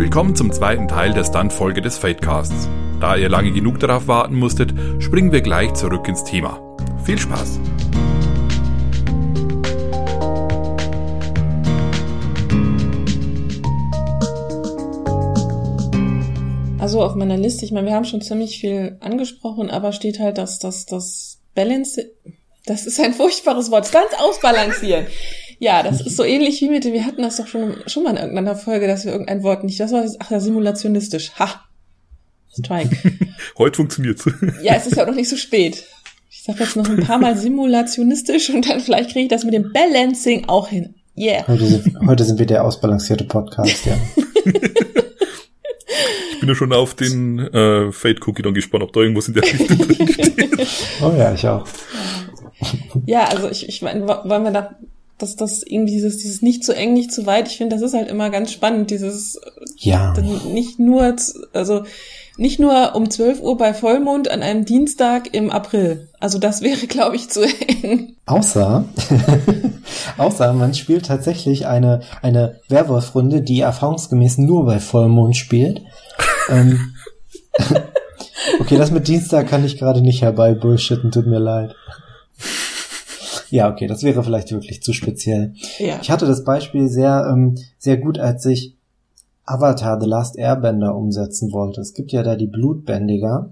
Willkommen zum zweiten Teil der Stunt-Folge des Fadecasts. Da ihr lange genug darauf warten musstet, springen wir gleich zurück ins Thema. Viel Spaß! Also auf meiner Liste, ich meine, wir haben schon ziemlich viel angesprochen, aber steht halt, dass das das Balance, das ist ein furchtbares Wort, Stunts ausbalancieren. Ja, das ist so ähnlich wie mit, wir hatten das doch schon, schon mal in irgendeiner Folge, dass wir irgendein Wort nicht, das war, ach ja, simulationistisch. Ha! Strike. Heute funktioniert's. ja, es ist ja auch noch nicht so spät. Ich sag jetzt noch ein paar Mal simulationistisch und dann vielleicht kriege ich das mit dem Balancing auch hin. Yeah. Heute sind, heute sind wir der ausbalancierte Podcast, ja. ich bin ja schon auf den äh, Fade Cookie dann gespannt, ob da irgendwas in der Richtung drin steht. Oh ja, ich auch. Ja, also ich, ich meine, wollen wir da dass das irgendwie dieses, dieses nicht zu eng, nicht zu weit, ich finde, das ist halt immer ganz spannend, dieses ja. nicht nur, also nicht nur um 12 Uhr bei Vollmond an einem Dienstag im April. Also das wäre, glaube ich, zu eng. Außer, außer man spielt tatsächlich eine, eine Werwolf-Runde, die erfahrungsgemäß nur bei Vollmond spielt. ähm, okay, das mit Dienstag kann ich gerade nicht herbei bullshitten, tut mir leid. Ja, okay, das wäre vielleicht wirklich zu speziell. Ja. Ich hatte das Beispiel sehr, ähm, sehr gut, als ich Avatar The Last Airbender umsetzen wollte. Es gibt ja da die Blutbändiger,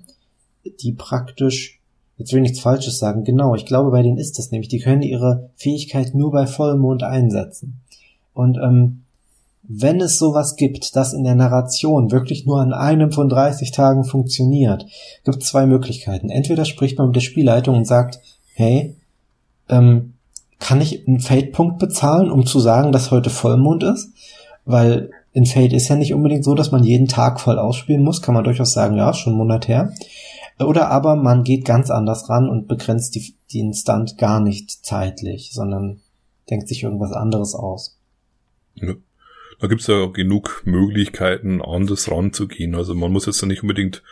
die praktisch, jetzt will ich nichts Falsches sagen, genau, ich glaube, bei denen ist das nämlich, die können ihre Fähigkeit nur bei Vollmond einsetzen. Und ähm, wenn es sowas gibt, das in der Narration wirklich nur an einem von 30 Tagen funktioniert, gibt es zwei Möglichkeiten. Entweder spricht man mit der Spielleitung und sagt, hey, ähm, kann ich einen Fade-Punkt bezahlen, um zu sagen, dass heute Vollmond ist? Weil in Fade ist ja nicht unbedingt so, dass man jeden Tag voll ausspielen muss. Kann man durchaus sagen, ja, schon einen Monat her. Oder aber man geht ganz anders ran und begrenzt die, den Stunt gar nicht zeitlich, sondern denkt sich irgendwas anderes aus. Ja. Da gibt's ja genug Möglichkeiten, anders ranzugehen. Also man muss jetzt nicht unbedingt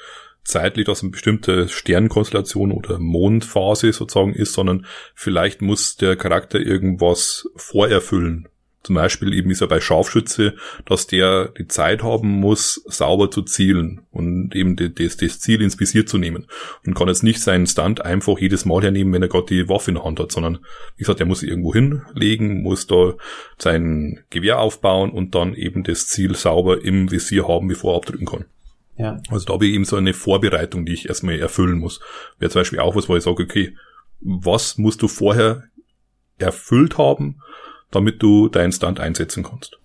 zeitlich, dass eine bestimmte Sternkonstellation oder Mondphase sozusagen ist, sondern vielleicht muss der Charakter irgendwas vorerfüllen. Zum Beispiel eben ist er bei Scharfschütze, dass der die Zeit haben muss, sauber zu zielen und eben das, das Ziel ins Visier zu nehmen. Und kann jetzt nicht seinen Stunt einfach jedes Mal hernehmen, wenn er gerade die Waffe in der Hand hat, sondern wie gesagt, er muss irgendwo hinlegen, muss da sein Gewehr aufbauen und dann eben das Ziel sauber im Visier haben, bevor er abdrücken kann. Ja. Also da habe ich eben so eine Vorbereitung, die ich erstmal erfüllen muss. Wäre zum Beispiel auch was, wo ich sage, okay, was musst du vorher erfüllt haben, damit du deinen Stand einsetzen kannst?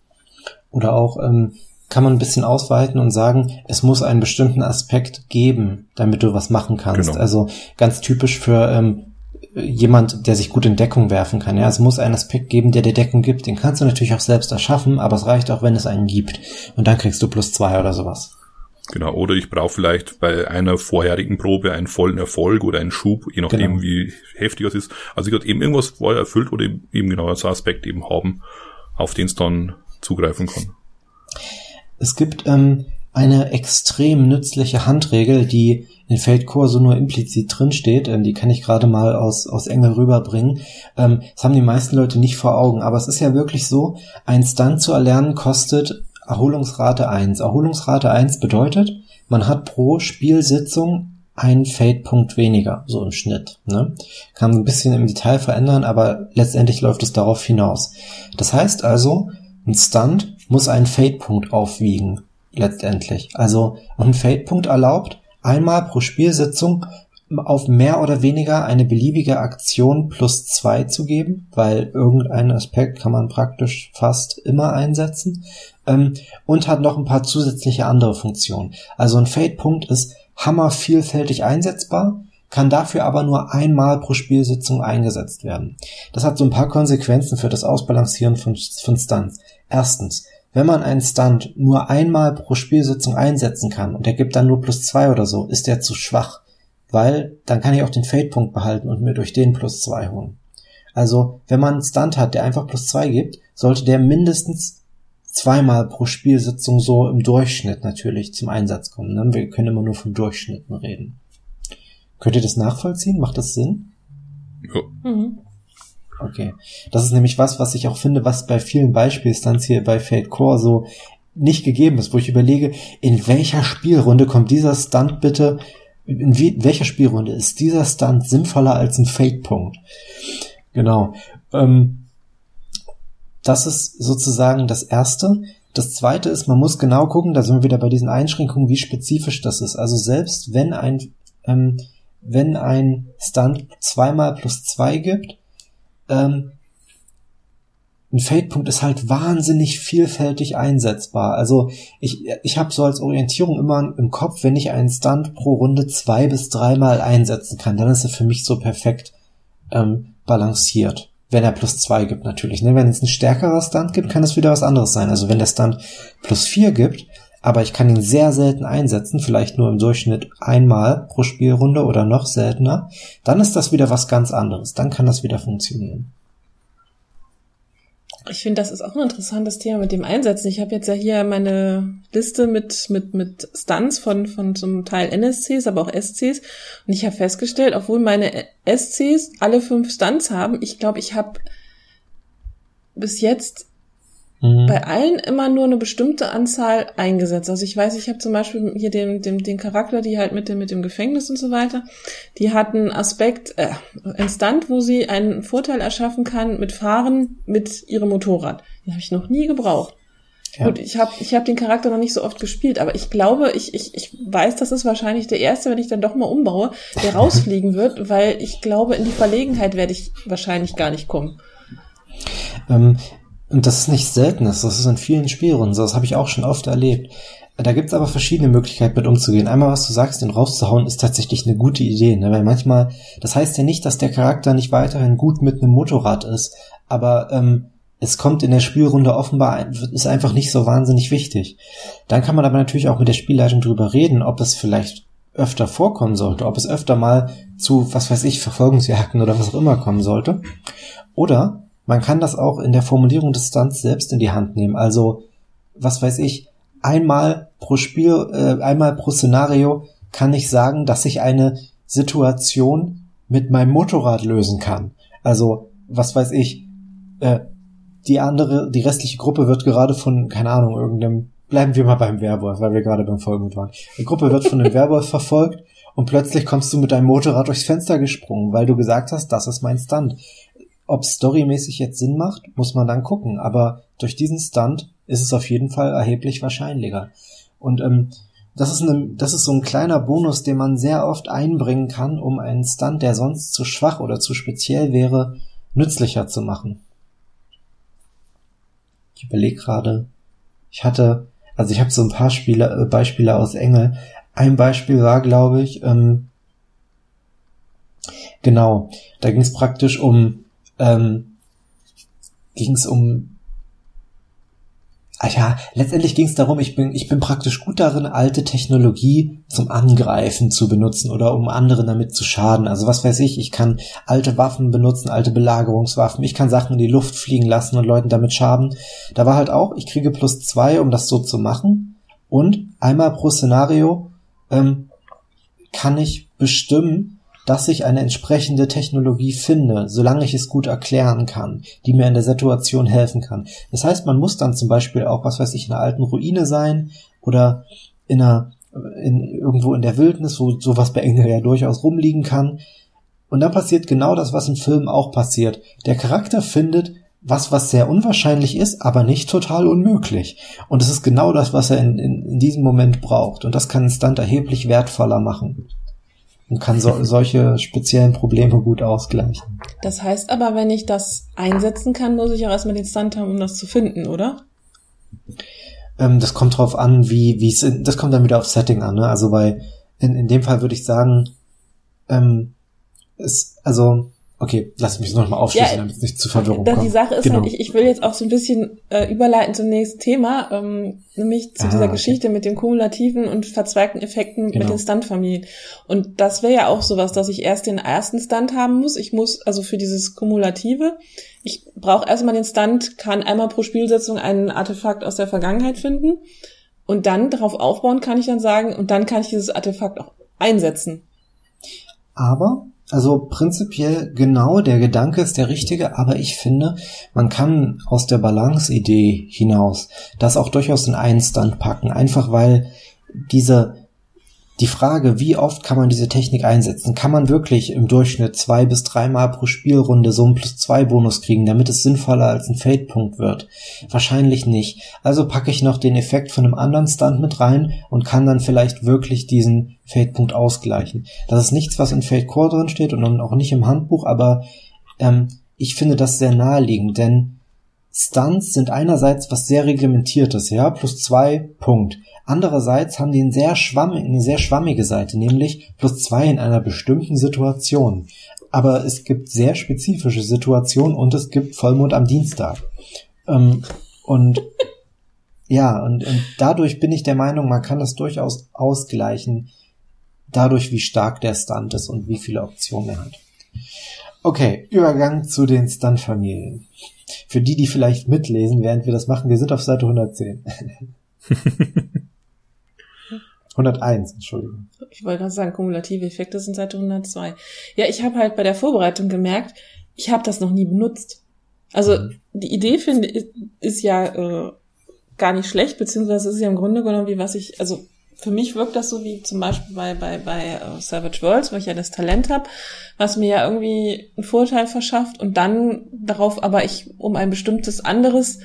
Oder auch, ähm, kann man ein bisschen ausweiten und sagen, es muss einen bestimmten Aspekt geben, damit du was machen kannst. Genau. Also ganz typisch für ähm, jemand, der sich gut in Deckung werfen kann. Ja, es muss einen Aspekt geben, der dir Deckung gibt. Den kannst du natürlich auch selbst erschaffen, aber es reicht auch, wenn es einen gibt. Und dann kriegst du plus zwei oder sowas. Genau, oder ich brauche vielleicht bei einer vorherigen Probe einen vollen Erfolg oder einen Schub, je nachdem, genau. wie heftig es ist. Also ich hatte eben irgendwas vorher erfüllt oder eben genau als Aspekt eben haben, auf den es dann zugreifen kann. Es gibt ähm, eine extrem nützliche Handregel, die in Feldcore so nur implizit drinsteht. Ähm, die kann ich gerade mal aus, aus Engel rüberbringen. Ähm, das haben die meisten Leute nicht vor Augen, aber es ist ja wirklich so, ein Stunt zu erlernen kostet Erholungsrate 1. Erholungsrate 1 bedeutet, man hat pro Spielsitzung einen Fade-Punkt weniger, so im Schnitt. Ne? Kann ein bisschen im Detail verändern, aber letztendlich läuft es darauf hinaus. Das heißt also, ein Stunt muss einen Fade-Punkt aufwiegen, letztendlich. Also, ein Fade-Punkt erlaubt, einmal pro Spielsitzung auf mehr oder weniger eine beliebige Aktion plus zwei zu geben, weil irgendeinen Aspekt kann man praktisch fast immer einsetzen ähm, und hat noch ein paar zusätzliche andere Funktionen. Also ein Fade-Punkt ist hammer vielfältig einsetzbar, kann dafür aber nur einmal pro Spielsitzung eingesetzt werden. Das hat so ein paar Konsequenzen für das Ausbalancieren von, von Stunts. Erstens, wenn man einen Stunt nur einmal pro Spielsitzung einsetzen kann und er gibt dann nur plus zwei oder so, ist der zu schwach weil dann kann ich auch den Fade-Punkt behalten und mir durch den plus zwei holen. Also, wenn man einen Stunt hat, der einfach plus zwei gibt, sollte der mindestens zweimal pro Spielsitzung so im Durchschnitt natürlich zum Einsatz kommen. Ne? Wir können immer nur von Durchschnitten reden. Könnt ihr das nachvollziehen? Macht das Sinn? Ja. Mhm. Okay. Das ist nämlich was, was ich auch finde, was bei vielen Beispielstunts hier bei Fade Core so nicht gegeben ist, wo ich überlege, in welcher Spielrunde kommt dieser Stunt bitte, in, wie, in welcher Spielrunde ist dieser Stunt sinnvoller als ein Fade-Punkt? Genau. Ähm, das ist sozusagen das Erste. Das zweite ist, man muss genau gucken, da sind wir wieder bei diesen Einschränkungen, wie spezifisch das ist. Also selbst wenn ein, ähm, wenn ein Stunt zweimal plus zwei gibt, ähm, ein Fade-Punkt ist halt wahnsinnig vielfältig einsetzbar. Also ich, ich habe so als Orientierung immer im Kopf, wenn ich einen Stunt pro Runde zwei bis dreimal einsetzen kann, dann ist er für mich so perfekt ähm, balanciert. Wenn er plus zwei gibt natürlich. Ne? Wenn es ein stärkerer Stunt gibt, kann es wieder was anderes sein. Also wenn der Stunt plus vier gibt, aber ich kann ihn sehr selten einsetzen, vielleicht nur im Durchschnitt einmal pro Spielrunde oder noch seltener, dann ist das wieder was ganz anderes. Dann kann das wieder funktionieren. Ich finde, das ist auch ein interessantes Thema mit dem Einsetzen. Ich habe jetzt ja hier meine Liste mit, mit, mit Stunts von, von zum Teil NSCs, aber auch SCs. Und ich habe festgestellt, obwohl meine SCs alle fünf Stunts haben, ich glaube, ich habe bis jetzt mhm. bei allen immer nur eine bestimmte Anzahl eingesetzt. Also ich weiß, ich habe zum Beispiel hier den, den, den Charakter, die halt mit dem, mit dem Gefängnis und so weiter, die hat einen Aspekt, äh, ein Stunt, wo sie einen Vorteil erschaffen kann mit Fahren mit ihrem Motorrad. Den habe ich noch nie gebraucht. Ja. Gut, ich habe ich hab den Charakter noch nicht so oft gespielt, aber ich glaube, ich, ich, ich weiß, das ist wahrscheinlich der erste, wenn ich dann doch mal umbaue, der rausfliegen wird, weil ich glaube, in die Verlegenheit werde ich wahrscheinlich gar nicht kommen. Ähm, und das ist nicht selten, das ist in vielen Spielrunden so, das habe ich auch schon oft erlebt. Da gibt's aber verschiedene Möglichkeiten mit umzugehen. Einmal, was du sagst, den rauszuhauen, ist tatsächlich eine gute Idee. Ne? Weil manchmal, das heißt ja nicht, dass der Charakter nicht weiterhin gut mit einem Motorrad ist, aber ähm, es kommt in der Spielrunde offenbar, ist einfach nicht so wahnsinnig wichtig. Dann kann man aber natürlich auch mit der Spielleitung drüber reden, ob es vielleicht öfter vorkommen sollte, ob es öfter mal zu, was weiß ich, Verfolgungsjagden oder was auch immer kommen sollte. Oder man kann das auch in der Formulierung des Stunts selbst in die Hand nehmen. Also, was weiß ich, einmal pro Spiel, äh, einmal pro Szenario kann ich sagen, dass ich eine Situation mit meinem Motorrad lösen kann. Also, was weiß ich, äh, die andere, die restliche Gruppe wird gerade von, keine Ahnung, irgendeinem, bleiben wir mal beim Werwolf, weil wir gerade beim Folgen waren. Die Gruppe wird von einem Werwolf verfolgt und plötzlich kommst du mit deinem Motorrad durchs Fenster gesprungen, weil du gesagt hast, das ist mein Stunt. Ob storymäßig jetzt Sinn macht, muss man dann gucken. Aber durch diesen Stunt ist es auf jeden Fall erheblich wahrscheinlicher. Und ähm, das ist, eine, das ist so ein kleiner Bonus, den man sehr oft einbringen kann, um einen Stunt, der sonst zu schwach oder zu speziell wäre, nützlicher zu machen. Ich überlege gerade, ich hatte, also ich habe so ein paar Spiele, äh, Beispiele aus Engel. Ein Beispiel war, glaube ich, ähm, genau, da ging es praktisch um ähm, ging es um Ach ja, letztendlich ging es darum, ich bin, ich bin praktisch gut darin, alte Technologie zum Angreifen zu benutzen oder um anderen damit zu schaden. Also was weiß ich, ich kann alte Waffen benutzen, alte Belagerungswaffen, ich kann Sachen in die Luft fliegen lassen und Leuten damit schaden. Da war halt auch, ich kriege plus zwei, um das so zu machen. Und einmal pro Szenario ähm, kann ich bestimmen, dass ich eine entsprechende Technologie finde, solange ich es gut erklären kann, die mir in der Situation helfen kann. Das heißt, man muss dann zum Beispiel auch, was weiß ich, in einer alten Ruine sein oder in einer, in, irgendwo in der Wildnis, wo sowas bei Engel ja durchaus rumliegen kann. Und dann passiert genau das, was im Film auch passiert. Der Charakter findet was, was sehr unwahrscheinlich ist, aber nicht total unmöglich. Und es ist genau das, was er in, in, in diesem Moment braucht. Und das kann einen Stunt erheblich wertvoller machen und kann so, solche speziellen Probleme gut ausgleichen. Das heißt aber, wenn ich das einsetzen kann, muss ich auch erstmal den Stunt haben, um das zu finden, oder? Ähm, das kommt drauf an, wie, wie es, das kommt dann wieder auf Setting an, ne? Also bei, in, in dem Fall würde ich sagen, ähm, es, also, Okay, lass mich noch mal aufschließen, ja, damit es nicht zu Verwirrung kommt. Die Sache ist genau. halt, ich, ich will jetzt auch so ein bisschen äh, überleiten zum nächsten Thema, ähm, nämlich zu ah, dieser okay. Geschichte mit den kumulativen und verzweigten Effekten genau. mit den Stuntfamilien. Und das wäre ja auch sowas, dass ich erst den ersten Stunt haben muss. Ich muss also für dieses Kumulative, ich brauche erstmal den Stunt, kann einmal pro Spielsetzung einen Artefakt aus der Vergangenheit finden und dann darauf aufbauen kann ich dann sagen, und dann kann ich dieses Artefakt auch einsetzen. Aber Also prinzipiell genau, der Gedanke ist der richtige, aber ich finde, man kann aus der Balance-Idee hinaus das auch durchaus in einen Stand packen, einfach weil diese die Frage, wie oft kann man diese Technik einsetzen? Kann man wirklich im Durchschnitt zwei bis dreimal pro Spielrunde so einen plus zwei Bonus kriegen, damit es sinnvoller als ein Fade-Punkt wird? Wahrscheinlich nicht. Also packe ich noch den Effekt von einem anderen Stunt mit rein und kann dann vielleicht wirklich diesen Fade-Punkt ausgleichen. Das ist nichts, was in Fade Core drin steht und auch nicht im Handbuch, aber ähm, ich finde das sehr naheliegend, denn Stunts sind einerseits was sehr reglementiertes, ja, plus zwei, Punkt. Andererseits haben die eine sehr, schwamm, eine sehr schwammige Seite, nämlich plus zwei in einer bestimmten Situation. Aber es gibt sehr spezifische Situationen und es gibt Vollmond am Dienstag. Ähm, und ja, und, und dadurch bin ich der Meinung, man kann das durchaus ausgleichen, dadurch, wie stark der Stunt ist und wie viele Optionen er hat. Okay, Übergang zu den Stunt-Familien. Für die, die vielleicht mitlesen, während wir das machen, wir sind auf Seite 110. 101, Entschuldigung. Ich wollte gerade sagen, kumulative Effekte sind Seite 102. Ja, ich habe halt bei der Vorbereitung gemerkt, ich habe das noch nie benutzt. Also mhm. die Idee finde ist, ist ja äh, gar nicht schlecht, beziehungsweise ist ja im Grunde genommen wie was ich, also für mich wirkt das so wie zum Beispiel bei bei bei uh, Savage Worlds, wo ich ja das Talent habe, was mir ja irgendwie einen Vorteil verschafft und dann darauf aber ich um ein bestimmtes anderes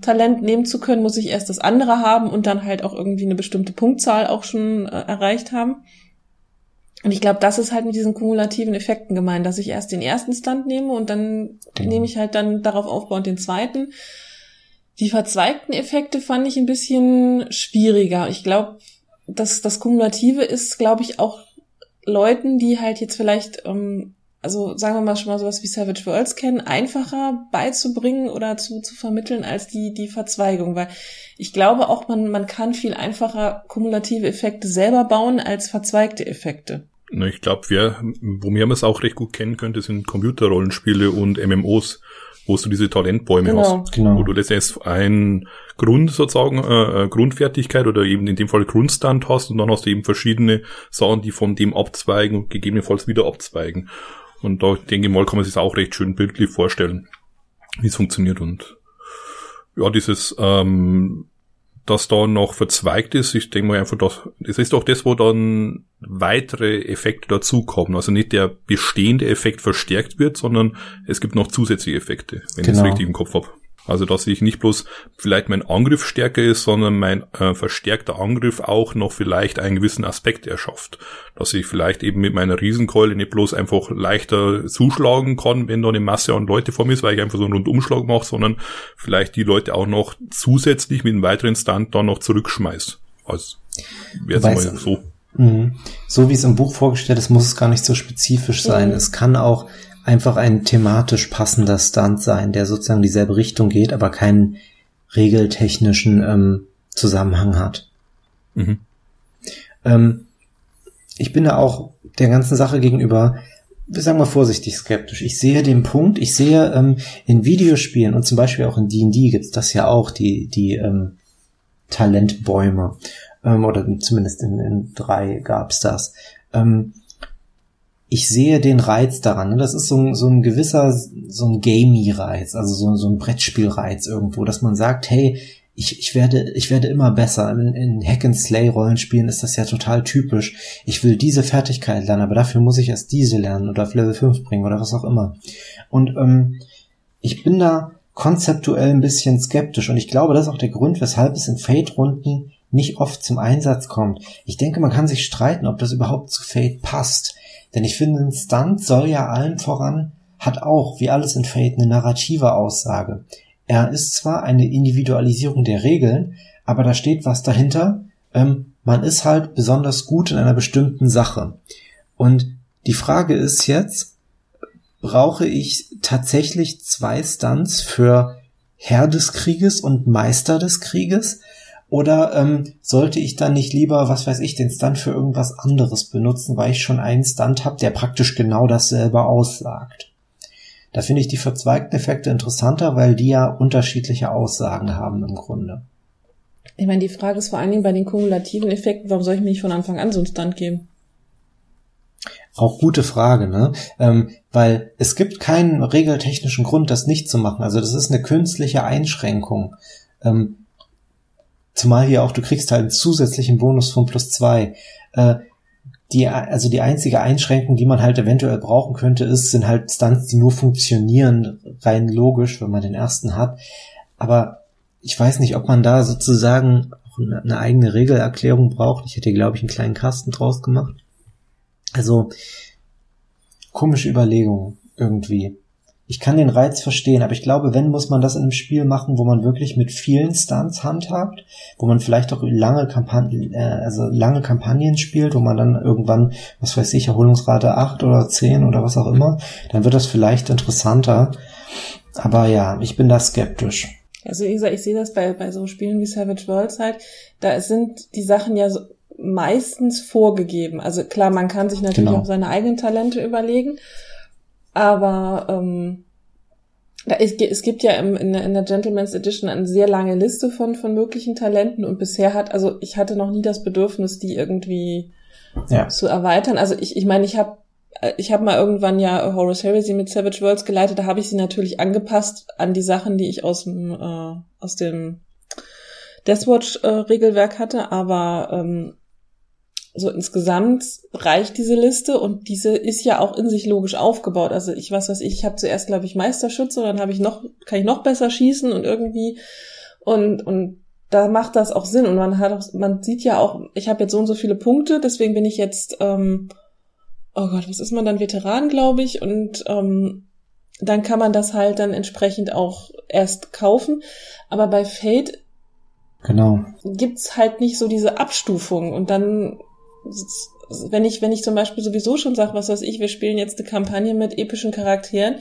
Talent nehmen zu können, muss ich erst das andere haben und dann halt auch irgendwie eine bestimmte Punktzahl auch schon äh, erreicht haben. Und ich glaube, das ist halt mit diesen kumulativen Effekten gemeint, dass ich erst den ersten Stand nehme und dann genau. nehme ich halt dann darauf aufbauend den zweiten. Die verzweigten Effekte fand ich ein bisschen schwieriger. Ich glaube, dass das Kumulative ist, glaube ich, auch Leuten, die halt jetzt vielleicht ähm, also sagen wir mal schon mal sowas wie Savage Worlds kennen, einfacher beizubringen oder zu, zu vermitteln als die, die Verzweigung, weil ich glaube auch, man, man kann viel einfacher kumulative Effekte selber bauen als verzweigte Effekte. Na, ich glaube, wer, wo wir es auch recht gut kennen könnte, sind Computerrollenspiele und MMOs, wo du diese Talentbäume genau. hast, genau. wo du letztendlich ein Grund sozusagen, äh, äh, Grundfertigkeit oder eben in dem Fall Grundstand hast und dann hast du eben verschiedene Sachen, die von dem abzweigen und gegebenenfalls wieder abzweigen. Und da denke ich mal, kann man sich auch recht schön bildlich vorstellen, wie es funktioniert. Und ja, dieses, ähm, dass da noch verzweigt ist, ich denke mal einfach, dass, es ist doch das, wo dann weitere Effekte dazukommen. Also nicht der bestehende Effekt verstärkt wird, sondern es gibt noch zusätzliche Effekte, wenn genau. ich es richtig im Kopf habe. Also dass ich nicht bloß vielleicht mein Angriff stärker ist, sondern mein äh, verstärkter Angriff auch noch vielleicht einen gewissen Aspekt erschafft. Dass ich vielleicht eben mit meiner Riesenkeule nicht bloß einfach leichter zuschlagen kann, wenn da eine Masse an Leute vor mir ist, weil ich einfach so einen Rundumschlag mache, sondern vielleicht die Leute auch noch zusätzlich mit einem weiteren Stand dann noch zurückschmeiß. Also wäre mal so. Mhm. So wie es im Buch vorgestellt ist, muss es gar nicht so spezifisch sein. Mhm. Es kann auch einfach ein thematisch passender Stunt sein, der sozusagen dieselbe Richtung geht, aber keinen regeltechnischen ähm, Zusammenhang hat. Mhm. Ähm, ich bin da auch der ganzen Sache gegenüber, sagen wir vorsichtig skeptisch. Ich sehe den Punkt, ich sehe ähm, in Videospielen und zum Beispiel auch in D&D gibt's das ja auch, die, die ähm, Talentbäume. Ähm, oder zumindest in, in drei gab's das. Ähm, ich sehe den Reiz daran. Ne? Das ist so ein, so ein gewisser, so ein Gamey-Reiz, also so, so ein Brettspielreiz irgendwo, dass man sagt, hey, ich, ich werde, ich werde immer besser. In, in Hack and Slay Rollenspielen ist das ja total typisch. Ich will diese Fertigkeit lernen, aber dafür muss ich erst diese lernen oder auf Level 5 bringen oder was auch immer. Und ähm, ich bin da konzeptuell ein bisschen skeptisch und ich glaube, das ist auch der Grund, weshalb es in Fate-Runden nicht oft zum Einsatz kommt. Ich denke, man kann sich streiten, ob das überhaupt zu Fate passt. Denn ich finde, ein Stunt soll ja allen voran, hat auch, wie alles in Fate, eine narrative Aussage. Er ist zwar eine Individualisierung der Regeln, aber da steht was dahinter. Ähm, man ist halt besonders gut in einer bestimmten Sache. Und die Frage ist jetzt, brauche ich tatsächlich zwei Stunts für Herr des Krieges und Meister des Krieges? Oder ähm, sollte ich dann nicht lieber, was weiß ich, den Stunt für irgendwas anderes benutzen, weil ich schon einen Stunt habe, der praktisch genau dasselbe aussagt? Da finde ich die verzweigten Effekte interessanter, weil die ja unterschiedliche Aussagen haben im Grunde. Ich meine, die Frage ist vor allen Dingen bei den kumulativen Effekten, warum soll ich mir nicht von Anfang an so einen Stunt geben? Auch gute Frage, ne? Ähm, weil es gibt keinen regeltechnischen Grund, das nicht zu machen. Also das ist eine künstliche Einschränkung. Ähm, zumal hier auch, du kriegst halt einen zusätzlichen Bonus von plus zwei. Äh, die, also die einzige Einschränkung, die man halt eventuell brauchen könnte, ist, sind halt Stunts, die nur funktionieren, rein logisch, wenn man den ersten hat. Aber ich weiß nicht, ob man da sozusagen auch eine eigene Regelerklärung braucht. Ich hätte, glaube ich, einen kleinen Kasten draus gemacht. Also, komische Überlegung irgendwie ich kann den Reiz verstehen, aber ich glaube, wenn muss man das in einem Spiel machen, wo man wirklich mit vielen Stunts handhabt, wo man vielleicht auch lange Kampagnen, äh, also lange Kampagnen spielt, wo man dann irgendwann, was weiß ich, Erholungsrate 8 oder 10 oder was auch immer, dann wird das vielleicht interessanter. Aber ja, ich bin da skeptisch. Also wie gesagt, ich sehe das bei, bei so Spielen wie Savage Worlds halt, da sind die Sachen ja so meistens vorgegeben. Also klar, man kann sich natürlich genau. auch seine eigenen Talente überlegen, aber ähm, da ist, es gibt ja im, in, der, in der Gentleman's Edition eine sehr lange Liste von, von möglichen Talenten und bisher hat, also ich hatte noch nie das Bedürfnis, die irgendwie ja. zu erweitern. Also ich, ich meine, ich habe ich habe mal irgendwann ja Horus Heresy mit Savage Worlds geleitet, da habe ich sie natürlich angepasst an die Sachen, die ich aus dem, äh, aus dem Deathwatch-Regelwerk äh, hatte, aber ähm, so insgesamt reicht diese Liste und diese ist ja auch in sich logisch aufgebaut. Also ich was weiß ich, ich habe zuerst glaube ich Meisterschütze, dann habe ich noch kann ich noch besser schießen und irgendwie und und da macht das auch Sinn und man hat auch, man sieht ja auch, ich habe jetzt so und so viele Punkte, deswegen bin ich jetzt ähm, oh Gott, was ist man dann Veteran, glaube ich und ähm, dann kann man das halt dann entsprechend auch erst kaufen, aber bei Fate Genau. Gibt's halt nicht so diese Abstufung und dann wenn ich, wenn ich zum Beispiel sowieso schon sage, was weiß ich, wir spielen jetzt eine Kampagne mit epischen Charakteren,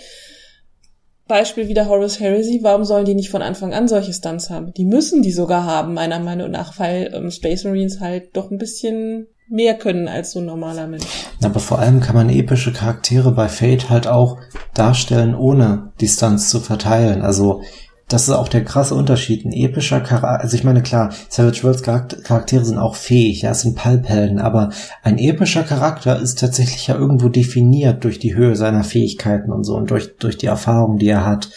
Beispiel wieder Horus Heresy, warum sollen die nicht von Anfang an solche Stunts haben? Die müssen die sogar haben, meiner Meinung nach, weil ähm, Space Marines halt doch ein bisschen mehr können als so ein normaler Mensch. Aber vor allem kann man epische Charaktere bei Fate halt auch darstellen, ohne die Stunts zu verteilen. Also das ist auch der krasse Unterschied. Ein epischer Charakter, also ich meine, klar, Savage Worlds Charaktere sind auch fähig, ja, es sind Palphelden, aber ein epischer Charakter ist tatsächlich ja irgendwo definiert durch die Höhe seiner Fähigkeiten und so und durch, durch die Erfahrung, die er hat.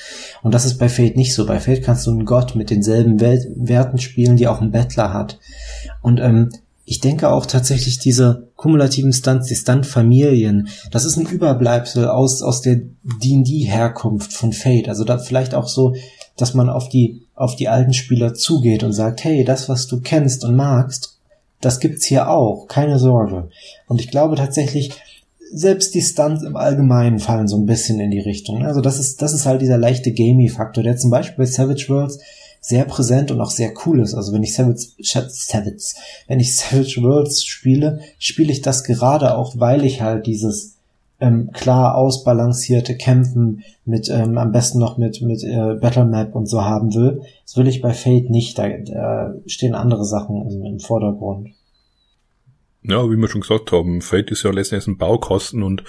Und das ist bei Fate nicht so. Bei Fate kannst du einen Gott mit denselben Welt Werten spielen, die auch ein Bettler hat. Und ähm, ich denke auch tatsächlich diese kumulativen Stunts, die Stunt-Familien, das ist ein Überbleibsel aus, aus der D&D-Herkunft von Fate. Also da vielleicht auch so dass man auf die, auf die alten Spieler zugeht und sagt, hey, das, was du kennst und magst, das gibt's hier auch, keine Sorge. Und ich glaube tatsächlich, selbst die Stunts im Allgemeinen fallen so ein bisschen in die Richtung. Also das ist, das ist halt dieser leichte Gamey-Faktor, der zum Beispiel bei Savage Worlds sehr präsent und auch sehr cool ist. Also wenn ich Savage, Savage, wenn ich Savage Worlds spiele, spiele ich das gerade auch, weil ich halt dieses ähm, klar ausbalancierte Kämpfen mit ähm, am besten noch mit mit äh, Battle Map und so haben will. Das will ich bei Fate nicht. Da, da stehen andere Sachen im, im Vordergrund. Ja, wie wir schon gesagt haben, Fate ist ja letztendlich ein Baukasten und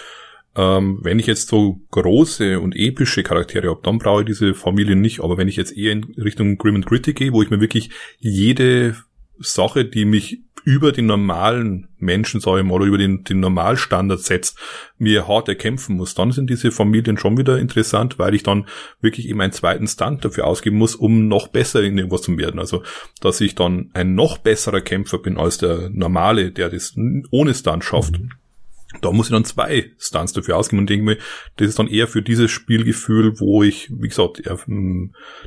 ähm, wenn ich jetzt so große und epische Charaktere habe, dann brauche ich diese Familien nicht. Aber wenn ich jetzt eher in Richtung Grim and Gritty gehe, wo ich mir wirklich jede Sache, die mich über den normalen Menschen, sage ich mal, oder über den, den Normalstandard setzt, mir hart erkämpfen muss, dann sind diese Familien schon wieder interessant, weil ich dann wirklich eben einen zweiten Stunt dafür ausgeben muss, um noch besser in irgendwas zu werden. Also, dass ich dann ein noch besserer Kämpfer bin als der normale, der das ohne Stunt schafft. Da muss ich dann zwei Stunts dafür ausgeben und denke mir, das ist dann eher für dieses Spielgefühl, wo ich, wie gesagt,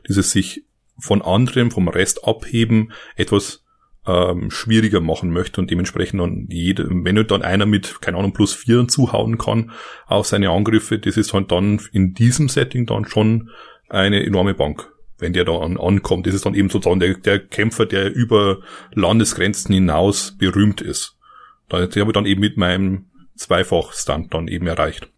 dieses sich von anderen, vom Rest abheben, etwas ähm, schwieriger machen möchte und dementsprechend dann jede, wenn dann einer mit, keine Ahnung, plus vier zuhauen kann auf seine Angriffe, das ist halt dann in diesem Setting dann schon eine enorme Bank, wenn der da an, ankommt. Das ist dann eben sozusagen der, der Kämpfer, der über Landesgrenzen hinaus berühmt ist. Da habe ich dann eben mit meinem Zweifach-Stunt dann eben erreicht.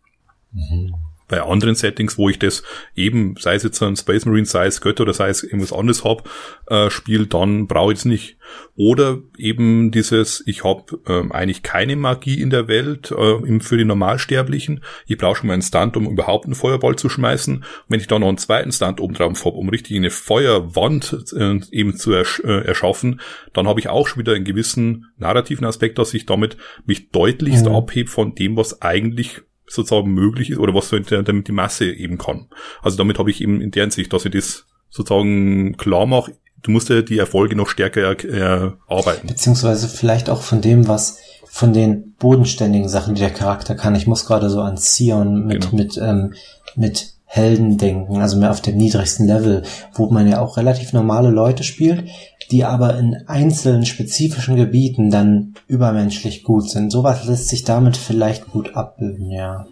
Mhm. Bei anderen Settings, wo ich das eben, sei es jetzt ein Space Marine, sei es Götter oder sei es irgendwas anderes hab, äh, Spiel, dann brauche ich es nicht. Oder eben dieses, ich habe ähm, eigentlich keine Magie in der Welt äh, für die Normalsterblichen. Ich brauche schon mal einen Stunt, um überhaupt einen Feuerball zu schmeißen. Und wenn ich dann noch einen zweiten Stunt oben drauf habe, um richtig eine Feuerwand äh, eben zu ersch äh, erschaffen, dann habe ich auch schon wieder einen gewissen narrativen Aspekt, dass ich damit mich deutlichst mhm. abhebe von dem, was eigentlich sozusagen möglich ist oder was damit die Masse eben kann. Also damit habe ich eben in der Hinsicht, dass ich das sozusagen klar mache, du musst ja die Erfolge noch stärker erarbeiten. Beziehungsweise vielleicht auch von dem, was von den bodenständigen Sachen, die der Charakter kann. Ich muss gerade so an Sion mit, genau. mit, ähm, mit Helden denken, also mehr auf dem niedrigsten Level, wo man ja auch relativ normale Leute spielt, die aber in einzelnen spezifischen Gebieten dann übermenschlich gut sind. Sowas lässt sich damit vielleicht gut abbilden, ja.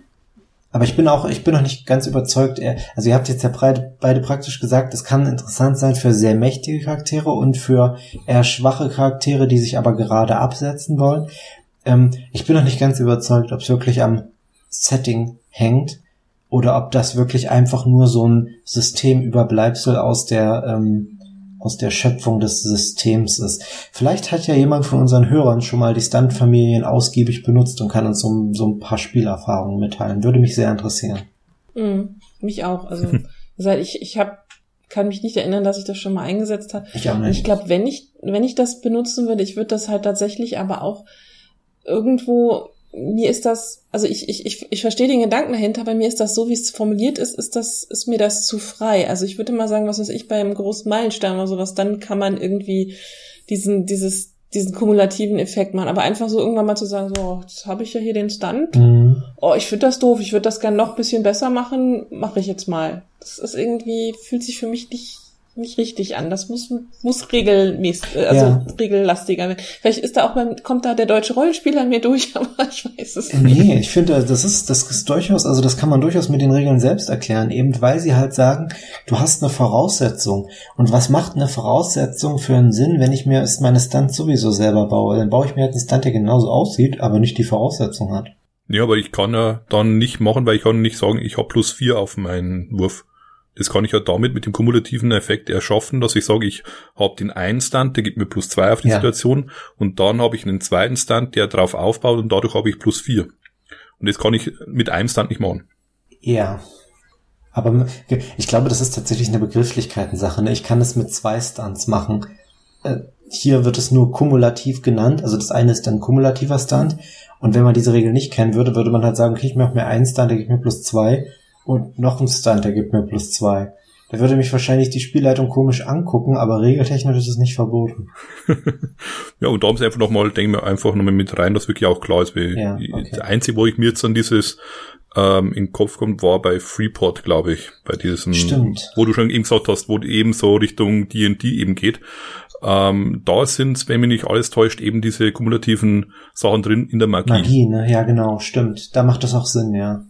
Aber ich bin auch, ich bin noch nicht ganz überzeugt. Also ihr habt jetzt ja beide, beide praktisch gesagt, es kann interessant sein für sehr mächtige Charaktere und für eher schwache Charaktere, die sich aber gerade absetzen wollen. Ähm, ich bin noch nicht ganz überzeugt, ob es wirklich am Setting hängt oder ob das wirklich einfach nur so ein Systemüberbleibsel aus der ähm, aus der Schöpfung des Systems ist. Vielleicht hat ja jemand von unseren Hörern schon mal die Stunt-Familien ausgiebig benutzt und kann uns so, so, ein paar Spielerfahrungen mitteilen. Würde mich sehr interessieren. Mhm, mich auch. Also ich, ich hab, kann mich nicht erinnern, dass ich das schon mal eingesetzt habe. Ich auch nicht. Ich glaube, wenn ich, wenn ich das benutzen würde, ich würde das halt tatsächlich aber auch irgendwo mir ist das, also ich, ich, ich, ich verstehe den Gedanken dahinter, bei mir ist das so, wie es formuliert ist, ist das, ist mir das zu frei. Also ich würde mal sagen, was weiß ich, beim großen Meilenstein oder sowas, dann kann man irgendwie diesen, dieses, diesen kumulativen Effekt machen. Aber einfach so irgendwann mal zu sagen, so, jetzt habe ich ja hier den Stand. Mhm. Oh, ich finde das doof, ich würde das gern noch bisschen besser machen, mache ich jetzt mal. Das ist irgendwie, fühlt sich für mich nicht nicht richtig an. Das muss, muss regelmäßig, äh, also ja. regellastiger werden. Vielleicht ist da auch beim, kommt da der deutsche Rollenspieler an mir durch, aber ich weiß es nicht. Nee, ich finde, das ist, das ist durchaus, also das kann man durchaus mit den Regeln selbst erklären, eben weil sie halt sagen, du hast eine Voraussetzung. Und was macht eine Voraussetzung für einen Sinn, wenn ich mir meine Stunt sowieso selber baue? Dann baue ich mir halt einen Stunt, der genauso aussieht, aber nicht die Voraussetzung hat. Ja, aber ich kann ja dann nicht machen, weil ich kann nicht sagen, ich habe plus vier auf meinen Wurf. Das kann ich ja damit mit dem kumulativen Effekt erschaffen, dass ich sage, ich habe den einen Stand, der gibt mir plus zwei auf die ja. Situation und dann habe ich einen zweiten Stand, der drauf aufbaut und dadurch habe ich plus vier. Und das kann ich mit einem Stand nicht machen. Ja. Aber ich glaube, das ist tatsächlich eine Begrifflichkeitensache. Ne? Ich kann es mit zwei Stunts machen. Äh, hier wird es nur kumulativ genannt. Also das eine ist ein kumulativer Stunt. Und wenn man diese Regel nicht kennen würde, würde man halt sagen, okay, ich mache mir einen Stunt, der gibt mir plus zwei und noch ein Stunt, der gibt mir plus zwei. Da würde mich wahrscheinlich die Spielleitung komisch angucken, aber regeltechnisch ist es nicht verboten. ja, und da haben sie einfach nochmal, denken wir einfach nochmal mit rein, dass wirklich auch klar ist. Wie ja, okay. Der einzige, wo ich mir jetzt an dieses ähm, in den Kopf kommt, war bei Freeport, glaube ich. Bei diesem, Stimmt. wo du schon eben gesagt hast, wo eben so Richtung D&D eben geht. Ähm, da sind, wenn mich nicht alles täuscht, eben diese kumulativen Sachen drin in der Magie. Magie, ne? Ja, genau, stimmt. Da macht das auch Sinn, ja.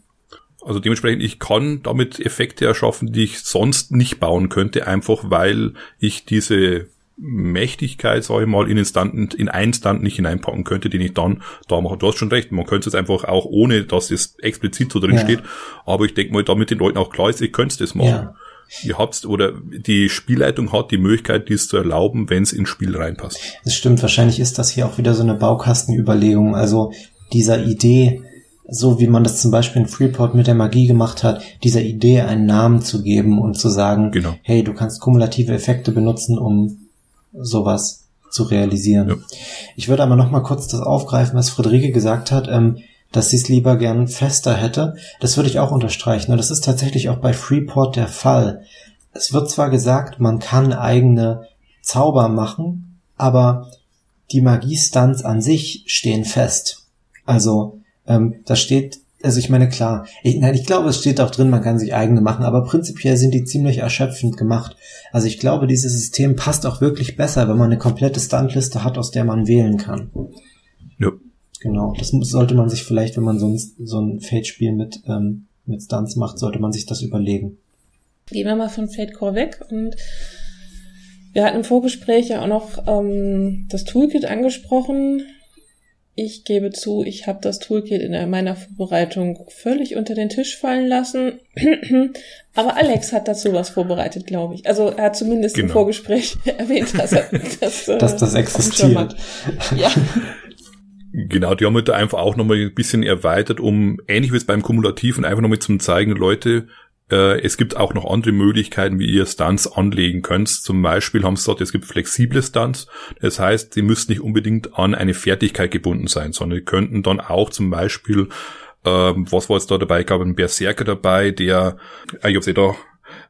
Also dementsprechend, ich kann damit Effekte erschaffen, die ich sonst nicht bauen könnte, einfach weil ich diese Mächtigkeit, sage ich mal, in, Instant, in einen Stand nicht hineinpacken könnte, den ich dann da mache. Du hast schon recht, man könnte es einfach auch ohne, dass es explizit so drin ja. steht, aber ich denke mal, damit den Leuten auch klar ist, ihr könnt das machen. Ja. Ihr habt oder die Spielleitung hat die Möglichkeit, dies zu erlauben, wenn es ins Spiel reinpasst. Das stimmt, wahrscheinlich ist das hier auch wieder so eine Baukastenüberlegung. Also dieser Idee, so wie man das zum Beispiel in Freeport mit der Magie gemacht hat, dieser Idee einen Namen zu geben und zu sagen, genau. hey, du kannst kumulative Effekte benutzen, um sowas zu realisieren. Ja. Ich würde aber noch mal kurz das aufgreifen, was Friederike gesagt hat, ähm, dass sie es lieber gern fester hätte. Das würde ich auch unterstreichen. Und das ist tatsächlich auch bei Freeport der Fall. Es wird zwar gesagt, man kann eigene Zauber machen, aber die Magiestunts an sich stehen fest. Also ähm, da steht, also ich meine, klar, ich, nein, ich glaube, es steht auch drin, man kann sich eigene machen, aber prinzipiell sind die ziemlich erschöpfend gemacht. Also ich glaube, dieses System passt auch wirklich besser, wenn man eine komplette Stuntliste hat, aus der man wählen kann. Ja. Genau, das sollte man sich vielleicht, wenn man so ein, so ein Fate-Spiel mit, ähm, mit Stunts macht, sollte man sich das überlegen. Gehen wir mal von Fate Core weg und wir hatten im Vorgespräch ja auch noch ähm, das Toolkit angesprochen ich gebe zu, ich habe das Toolkit in meiner Vorbereitung völlig unter den Tisch fallen lassen. Aber Alex hat dazu was vorbereitet, glaube ich. Also er hat zumindest genau. im Vorgespräch erwähnt, dass er das, äh, dass das existiert. Ja. Genau, die haben halt da einfach auch nochmal ein bisschen erweitert, um ähnlich wie es beim Kumulativen einfach nochmal zum zeigen, Leute, äh, es gibt auch noch andere Möglichkeiten, wie ihr Stunts anlegen könnt. Zum Beispiel haben sie gesagt, es gibt flexible Stunts. Das heißt, sie müssen nicht unbedingt an eine Fertigkeit gebunden sein, sondern die könnten dann auch zum Beispiel, ähm, was war jetzt da dabei? Ich glaube, ein Berserker dabei, der, äh, ich hab's eh da,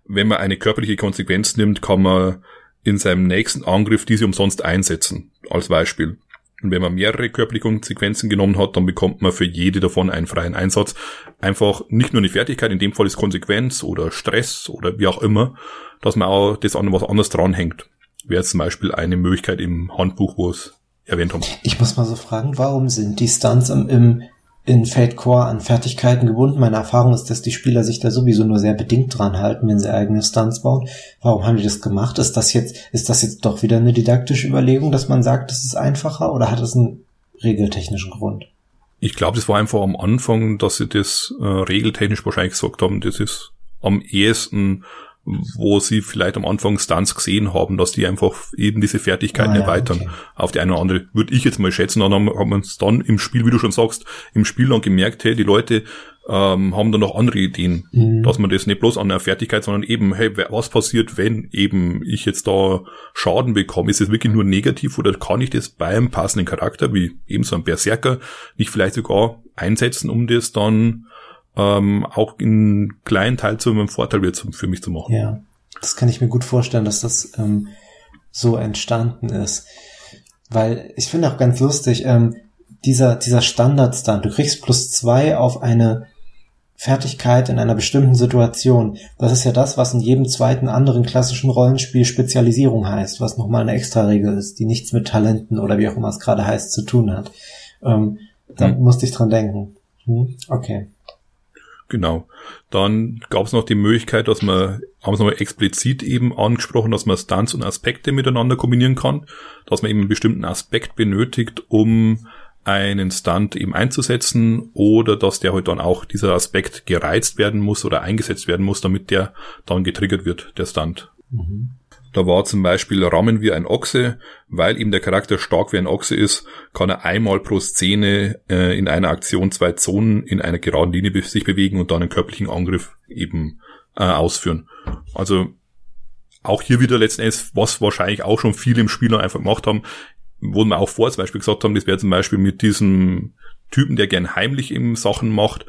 wenn man eine körperliche Konsequenz nimmt, kann man in seinem nächsten Angriff diese umsonst einsetzen, als Beispiel. Und wenn man mehrere körperliche Konsequenzen genommen hat, dann bekommt man für jede davon einen freien Einsatz. Einfach nicht nur eine Fertigkeit, in dem Fall ist Konsequenz oder Stress oder wie auch immer, dass man auch das an was anderes dranhängt. Wäre zum Beispiel eine Möglichkeit im Handbuch, wo es erwähnt haben. Ich muss mal so fragen, warum sind die Stunts im, im in Fate Core an Fertigkeiten gebunden. Meine Erfahrung ist, dass die Spieler sich da sowieso nur sehr bedingt dran halten, wenn sie eigene Stunts bauen. Warum haben die das gemacht? Ist das jetzt, ist das jetzt doch wieder eine didaktische Überlegung, dass man sagt, das ist einfacher oder hat es einen regeltechnischen Grund? Ich glaube, das war einfach am Anfang, dass sie das äh, regeltechnisch wahrscheinlich gesagt haben, das ist am ehesten wo sie vielleicht am Anfang Stunts gesehen haben, dass die einfach eben diese Fertigkeiten ah, ja, erweitern okay. auf die eine oder andere. Würde ich jetzt mal schätzen, dann haben, haben wir uns dann im Spiel, wie du schon sagst, im Spiel dann gemerkt, hey, die Leute ähm, haben dann noch andere Ideen, mhm. dass man das nicht bloß an der Fertigkeit, sondern eben, hey, was passiert, wenn eben ich jetzt da Schaden bekomme? Ist es wirklich nur negativ oder kann ich das beim passenden Charakter, wie eben so ein Berserker, nicht vielleicht sogar einsetzen, um das dann ähm, auch in kleinen Teil zu einem Vorteil wird für mich zu machen. Ja, das kann ich mir gut vorstellen, dass das ähm, so entstanden ist. Weil ich finde auch ganz lustig, ähm, dieser, dieser Standardstand, du kriegst plus zwei auf eine Fertigkeit in einer bestimmten Situation. Das ist ja das, was in jedem zweiten anderen klassischen Rollenspiel Spezialisierung heißt, was nochmal eine Extra-Regel ist, die nichts mit Talenten oder wie auch immer es gerade heißt zu tun hat. Ähm, da hm. musste ich dran denken. Hm? Okay. Genau. Dann gab es noch die Möglichkeit, dass man, haben es nochmal explizit eben angesprochen, dass man Stunts und Aspekte miteinander kombinieren kann, dass man eben einen bestimmten Aspekt benötigt, um einen Stunt eben einzusetzen oder dass der halt dann auch dieser Aspekt gereizt werden muss oder eingesetzt werden muss, damit der dann getriggert wird, der Stunt. Mhm. Da war zum Beispiel Rammen wie ein Ochse, weil ihm der Charakter stark wie ein Ochse ist, kann er einmal pro Szene äh, in einer Aktion zwei Zonen in einer geraden Linie sich bewegen und dann einen körperlichen Angriff eben äh, ausführen. Also auch hier wieder letzten Endes, was wahrscheinlich auch schon viele im Spiel einfach gemacht haben, wo wir auch vor zum Beispiel gesagt haben, das wäre zum Beispiel mit diesem Typen, der gern heimlich eben Sachen macht.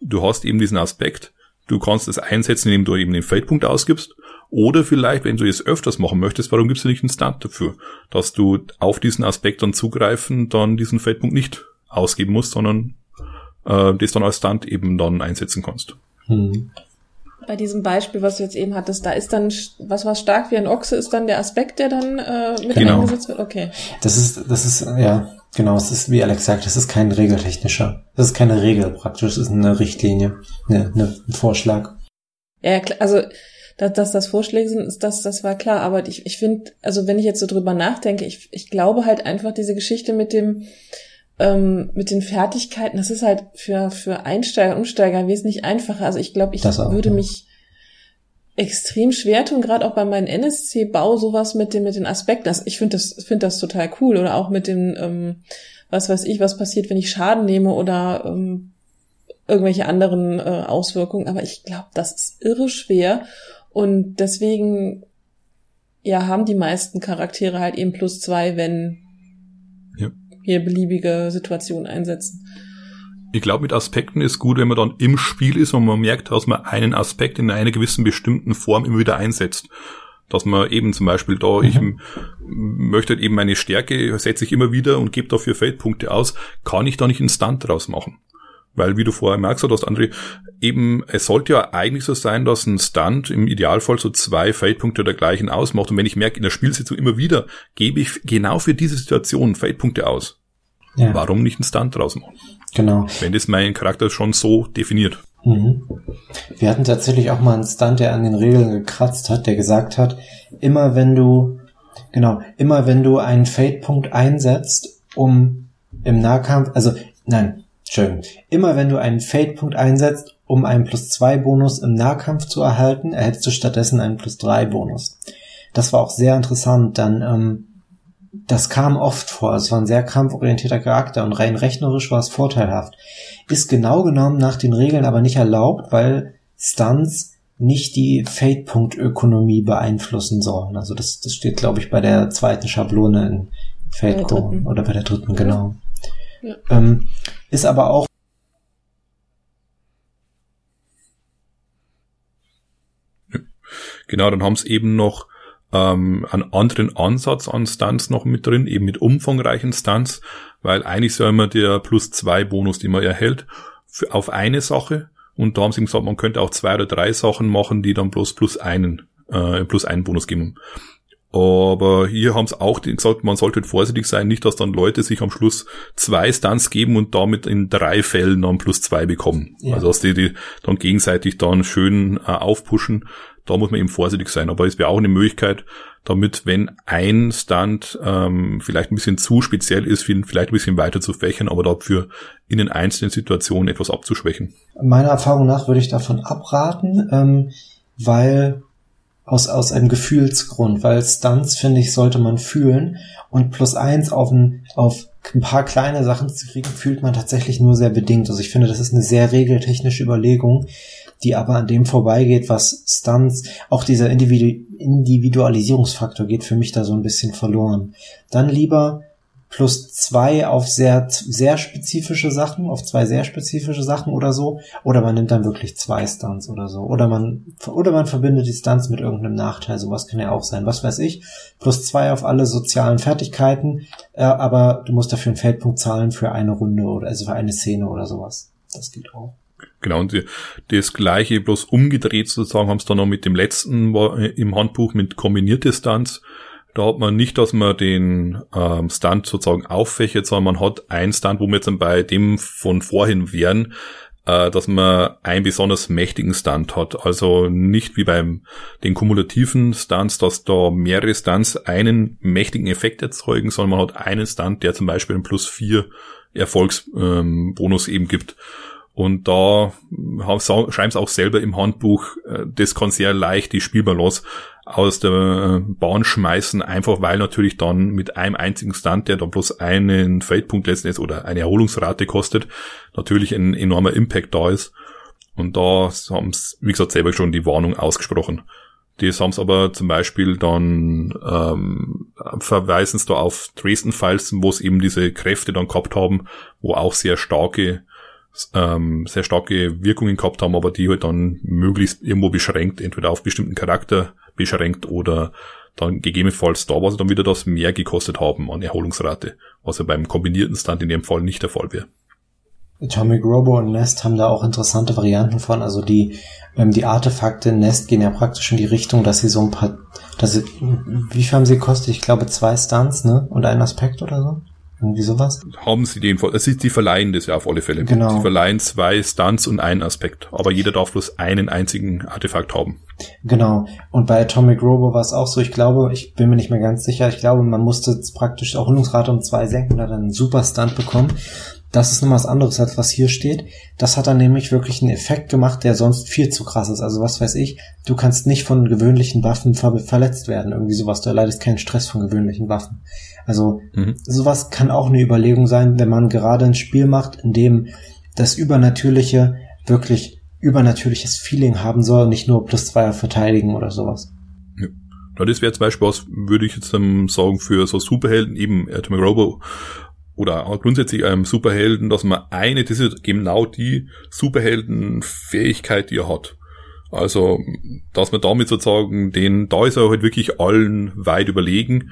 Du hast eben diesen Aspekt, du kannst es einsetzen, indem du eben den Feldpunkt ausgibst oder vielleicht, wenn du es öfters machen möchtest, warum gibst du nicht einen Stunt dafür? Dass du auf diesen Aspekt dann zugreifen, dann diesen Feldpunkt nicht ausgeben musst, sondern äh, das dann als Stunt eben dann einsetzen kannst. Hm. Bei diesem Beispiel, was du jetzt eben hattest, da ist dann, was war stark wie ein Ochse, ist dann der Aspekt, der dann äh, mit genau. eingesetzt wird? Okay. Das ist, das ist, ja, genau, es ist, wie Alex sagt, das ist kein regeltechnischer. Das ist keine Regel praktisch, das ist eine Richtlinie, eine, eine, ein Vorschlag. Ja, also dass, dass das Vorschläge sind, ist das, das war klar. Aber ich, ich finde, also wenn ich jetzt so drüber nachdenke, ich, ich glaube halt einfach diese Geschichte mit dem, ähm, mit den Fertigkeiten, das ist halt für, für Einsteiger Umsteiger wesentlich einfacher. Also ich glaube, ich auch, würde ja. mich extrem schwer tun, gerade auch bei meinem NSC-Bau sowas mit dem, mit den Aspekten. Also ich finde das, finde das total cool. Oder auch mit dem, ähm, was weiß ich, was passiert, wenn ich Schaden nehme oder ähm, irgendwelche anderen äh, Auswirkungen. Aber ich glaube, das ist irre schwer. Und deswegen, ja, haben die meisten Charaktere halt eben plus zwei, wenn ja. wir beliebige Situationen einsetzen. Ich glaube, mit Aspekten ist gut, wenn man dann im Spiel ist und man merkt, dass man einen Aspekt in einer gewissen bestimmten Form immer wieder einsetzt. Dass man eben zum Beispiel da, mhm. ich möchte eben meine Stärke, setze ich immer wieder und gebe dafür Feldpunkte aus, kann ich da nicht einen Stunt draus machen. Weil, wie du vorher merkst, hast, André, eben, es sollte ja eigentlich so sein, dass ein Stunt im Idealfall so zwei Feldpunkte dergleichen ausmacht. Und wenn ich merke, in der Spielsitzung immer wieder, gebe ich genau für diese Situation Feldpunkte aus. Ja. Warum nicht einen Stunt draus machen? Genau. Wenn das mein Charakter schon so definiert. Mhm. Wir hatten tatsächlich auch mal einen Stunt, der an den Regeln gekratzt hat, der gesagt hat, immer wenn du, genau, immer wenn du einen Feldpunkt einsetzt, um im Nahkampf, also nein, schön. Immer wenn du einen Fade-Punkt einsetzt, um einen plus zwei Bonus im Nahkampf zu erhalten, erhältst du stattdessen einen plus drei Bonus. Das war auch sehr interessant, dann ähm, das kam oft vor. Es war ein sehr kampforientierter Charakter und rein rechnerisch war es vorteilhaft. Ist genau genommen nach den Regeln aber nicht erlaubt, weil Stunts nicht die Fate-Punkt-Ökonomie beeinflussen sollen. Also das, das steht, glaube ich, bei der zweiten Schablone in Fate Core oder bei der dritten, genau. Ja. Ähm, ist aber auch Genau, dann haben es eben noch ähm, einen anderen Ansatz an Stunts noch mit drin, eben mit umfangreichen Stunts, weil eigentlich soll man der plus zwei Bonus, die man erhält, für, auf eine Sache. Und da haben sie gesagt, man könnte auch zwei oder drei Sachen machen, die dann bloß plus einen, äh, plus einen Bonus geben. Aber hier haben es auch gesagt, man sollte vorsichtig sein, nicht, dass dann Leute sich am Schluss zwei Stunts geben und damit in drei Fällen dann plus zwei bekommen. Ja. Also dass die, die dann gegenseitig dann schön äh, aufpushen. Da muss man eben vorsichtig sein. Aber es wäre auch eine Möglichkeit, damit, wenn ein Stunt ähm, vielleicht ein bisschen zu speziell ist, vielleicht ein bisschen weiter zu fächern, aber dafür in den einzelnen Situationen etwas abzuschwächen. Meiner Erfahrung nach würde ich davon abraten, ähm, weil aus, aus einem Gefühlsgrund, weil Stunts, finde ich, sollte man fühlen und plus eins auf ein, auf ein paar kleine Sachen zu kriegen, fühlt man tatsächlich nur sehr bedingt. Also ich finde, das ist eine sehr regeltechnische Überlegung, die aber an dem vorbeigeht, was Stunts, auch dieser Individu Individualisierungsfaktor geht für mich da so ein bisschen verloren. Dann lieber plus zwei auf sehr, sehr spezifische Sachen, auf zwei sehr spezifische Sachen oder so, oder man nimmt dann wirklich zwei Stunts oder so, oder man, oder man verbindet die Stunts mit irgendeinem Nachteil, sowas kann ja auch sein, was weiß ich, plus zwei auf alle sozialen Fertigkeiten, äh, aber du musst dafür einen Feldpunkt zahlen für eine Runde oder also für eine Szene oder sowas. Das geht auch. Genau, und das gleiche bloß umgedreht sozusagen haben es dann noch mit dem letzten im Handbuch mit kombinierte Stunts da hat man nicht, dass man den ähm, Stunt sozusagen auffächert, sondern man hat einen Stunt, wo wir jetzt bei dem von vorhin wären, äh, dass man einen besonders mächtigen Stunt hat. Also nicht wie beim den kumulativen Stunts, dass da mehrere Stunts einen mächtigen Effekt erzeugen, sondern man hat einen Stunt, der zum Beispiel einen plus vier Erfolgsbonus ähm, eben gibt. Und da schreiben sie auch selber im Handbuch, äh, das kann sehr leicht die Spielbalance aus der Bahn schmeißen, einfach weil natürlich dann mit einem einzigen Stunt, der dann bloß einen Feldpunkt letztendlich oder eine Erholungsrate kostet, natürlich ein enormer Impact da ist. Und da haben sie, wie gesagt, selber schon die Warnung ausgesprochen. Das haben sie aber zum Beispiel dann ähm, verweisen sie da auf Dresden-Files, wo es eben diese Kräfte dann gehabt haben, wo auch sehr starke ähm, sehr starke Wirkungen gehabt haben, aber die halt dann möglichst irgendwo beschränkt, entweder auf bestimmten Charakter beschränkt oder dann gegebenenfalls da, was dann wieder das mehr gekostet haben an Erholungsrate, was ja beim kombinierten Stand in dem Fall nicht der Fall wäre. Atomic Robo und Nest haben da auch interessante Varianten von. Also die, ähm, die Artefakte Nest gehen ja praktisch in die Richtung, dass sie so ein paar, dass sie, wie viel haben sie gekostet? Ich glaube zwei Stunts, ne? Und ein Aspekt oder so? Irgendwie sowas? Haben sie den, das ist, die verleihen das ja auf alle Fälle. Genau. Sie verleihen zwei Stunts und einen Aspekt. Aber jeder darf bloß einen einzigen Artefakt haben. Genau. Und bei Atomic Robo war es auch so, ich glaube, ich bin mir nicht mehr ganz sicher, ich glaube, man musste praktisch Erholungsrate um zwei senken und hat dann einen super Stunt bekommen. Das ist noch was anderes, als was hier steht. Das hat dann nämlich wirklich einen Effekt gemacht, der sonst viel zu krass ist. Also was weiß ich, du kannst nicht von gewöhnlichen Waffen ver verletzt werden. Irgendwie sowas. Du erleidest keinen Stress von gewöhnlichen Waffen. Also mhm. sowas kann auch eine Überlegung sein, wenn man gerade ein Spiel macht, in dem das Übernatürliche wirklich übernatürliches Feeling haben soll, nicht nur plus zweier verteidigen oder sowas. Ja. Das wäre zum Beispiel was, würde ich jetzt ähm, sagen, für so Superhelden, eben Atomic Robo oder auch grundsätzlich einem Superhelden, dass man eine, das ist genau die Superheldenfähigkeit, die er hat. Also, dass man damit sozusagen den, da ist er halt wirklich allen weit überlegen,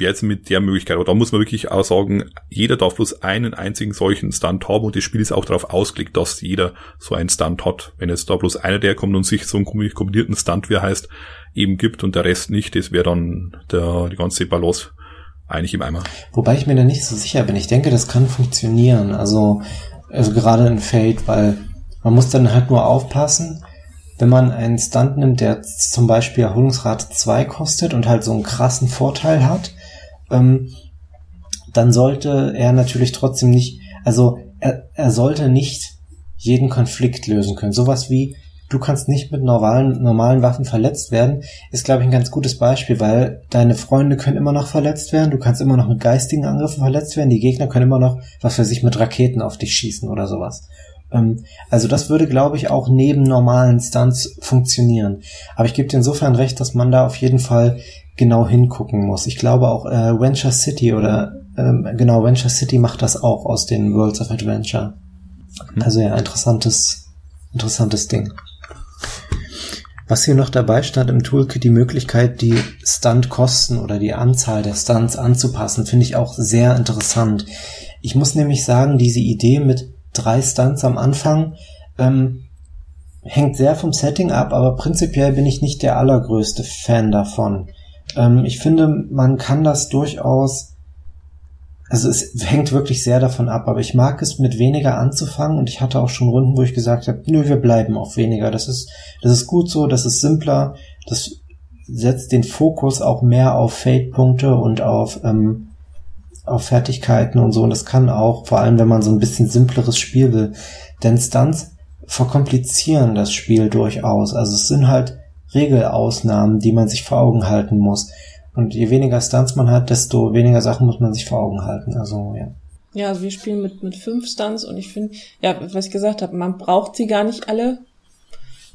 jetzt mit der Möglichkeit, aber da muss man wirklich auch sagen, jeder darf bloß einen einzigen solchen Stunt haben und das Spiel ist auch darauf ausgelegt, dass jeder so einen Stunt hat. Wenn jetzt da bloß einer der kommt und sich so einen kombinierten Stunt, wie heißt, eben gibt und der Rest nicht, das wäre dann der, die ganze Balance eigentlich im Eimer. Wobei ich mir da nicht so sicher bin. Ich denke, das kann funktionieren. Also, also gerade in Fate, weil man muss dann halt nur aufpassen, wenn man einen Stunt nimmt, der zum Beispiel Erholungsrate 2 kostet und halt so einen krassen Vorteil hat, ähm, dann sollte er natürlich trotzdem nicht, also er, er sollte nicht jeden Konflikt lösen können. Sowas wie, du kannst nicht mit normalen, normalen Waffen verletzt werden, ist, glaube ich, ein ganz gutes Beispiel, weil deine Freunde können immer noch verletzt werden, du kannst immer noch mit geistigen Angriffen verletzt werden, die Gegner können immer noch, was für sich mit Raketen auf dich schießen oder sowas. Ähm, also das würde, glaube ich, auch neben normalen Stunts funktionieren. Aber ich gebe dir insofern recht, dass man da auf jeden Fall genau hingucken muss. Ich glaube auch äh, Venture City oder ähm, genau Venture City macht das auch aus den Worlds of Adventure. Mhm. Also ja, interessantes, interessantes Ding. Was hier noch dabei stand im Toolkit, die Möglichkeit, die Stunt-Kosten oder die Anzahl der Stunts anzupassen, finde ich auch sehr interessant. Ich muss nämlich sagen, diese Idee mit drei Stunts am Anfang ähm, hängt sehr vom Setting ab, aber prinzipiell bin ich nicht der allergrößte Fan davon. Ähm, ich finde, man kann das durchaus also es hängt wirklich sehr davon ab, aber ich mag es mit weniger anzufangen und ich hatte auch schon Runden, wo ich gesagt habe, nö, wir bleiben auf weniger. Das ist, das ist gut so, das ist simpler, das setzt den Fokus auch mehr auf Fade-Punkte und auf, ähm, auf Fertigkeiten und so. Und das kann auch, vor allem wenn man so ein bisschen simpleres Spiel will, denn Stunts verkomplizieren das Spiel durchaus. Also es sind halt Regelausnahmen, die man sich vor Augen halten muss. Und je weniger Stunts man hat, desto weniger Sachen muss man sich vor Augen halten. Also, ja. Ja, also wir spielen mit, mit fünf Stunts und ich finde, ja, was ich gesagt habe, man braucht sie gar nicht alle.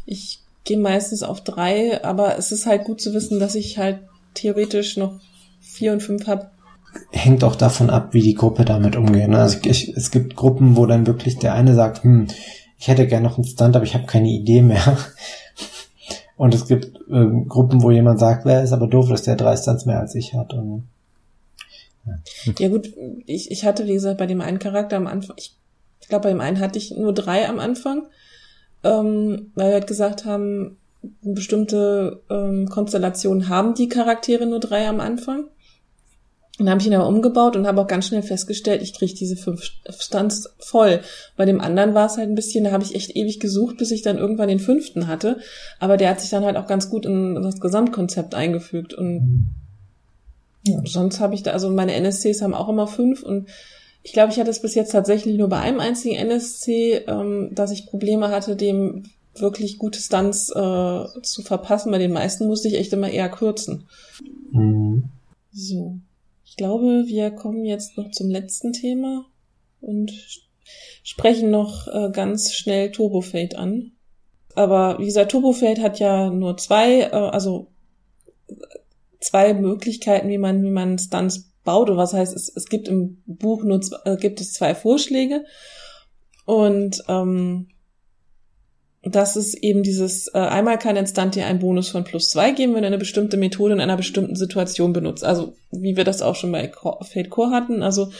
Ich gehe meistens auf drei, aber es ist halt gut zu wissen, dass ich halt theoretisch noch vier und fünf habe. Hängt auch davon ab, wie die Gruppe damit umgeht. Ne? Also ich, es gibt Gruppen, wo dann wirklich der eine sagt, hm, ich hätte gerne noch einen Stunt, aber ich habe keine Idee mehr. Und es gibt ähm, Gruppen, wo jemand sagt, wer ist aber doof, dass der drei Stunts mehr als ich hat. Und, ja. ja gut, ich, ich hatte, wie gesagt, bei dem einen Charakter am Anfang, ich, ich glaube, bei dem einen hatte ich nur drei am Anfang, ähm, weil wir halt gesagt haben, bestimmte ähm, Konstellationen haben die Charaktere nur drei am Anfang. Und dann habe ich ihn aber umgebaut und habe auch ganz schnell festgestellt, ich kriege diese fünf Stunts voll. Bei dem anderen war es halt ein bisschen, da habe ich echt ewig gesucht, bis ich dann irgendwann den fünften hatte. Aber der hat sich dann halt auch ganz gut in das Gesamtkonzept eingefügt. Und ja. sonst habe ich da, also meine NSCs haben auch immer fünf und ich glaube, ich hatte es bis jetzt tatsächlich nur bei einem einzigen NSC, ähm, dass ich Probleme hatte, dem wirklich gute Stunts äh, zu verpassen. Bei den meisten musste ich echt immer eher kürzen. Mhm. So. Ich glaube, wir kommen jetzt noch zum letzten Thema und sprechen noch äh, ganz schnell Turbofade an. Aber wie gesagt, Turbofade hat ja nur zwei, äh, also zwei Möglichkeiten, wie man, wie man Stunts baut. Oder was heißt, es, es gibt im Buch nur äh, gibt es zwei Vorschläge. Und ähm, dass es eben dieses, äh, einmal kann Instant dir einen Bonus von plus zwei geben, wenn du eine bestimmte Methode in einer bestimmten Situation benutzt. Also wie wir das auch schon bei Fate Core hatten. Also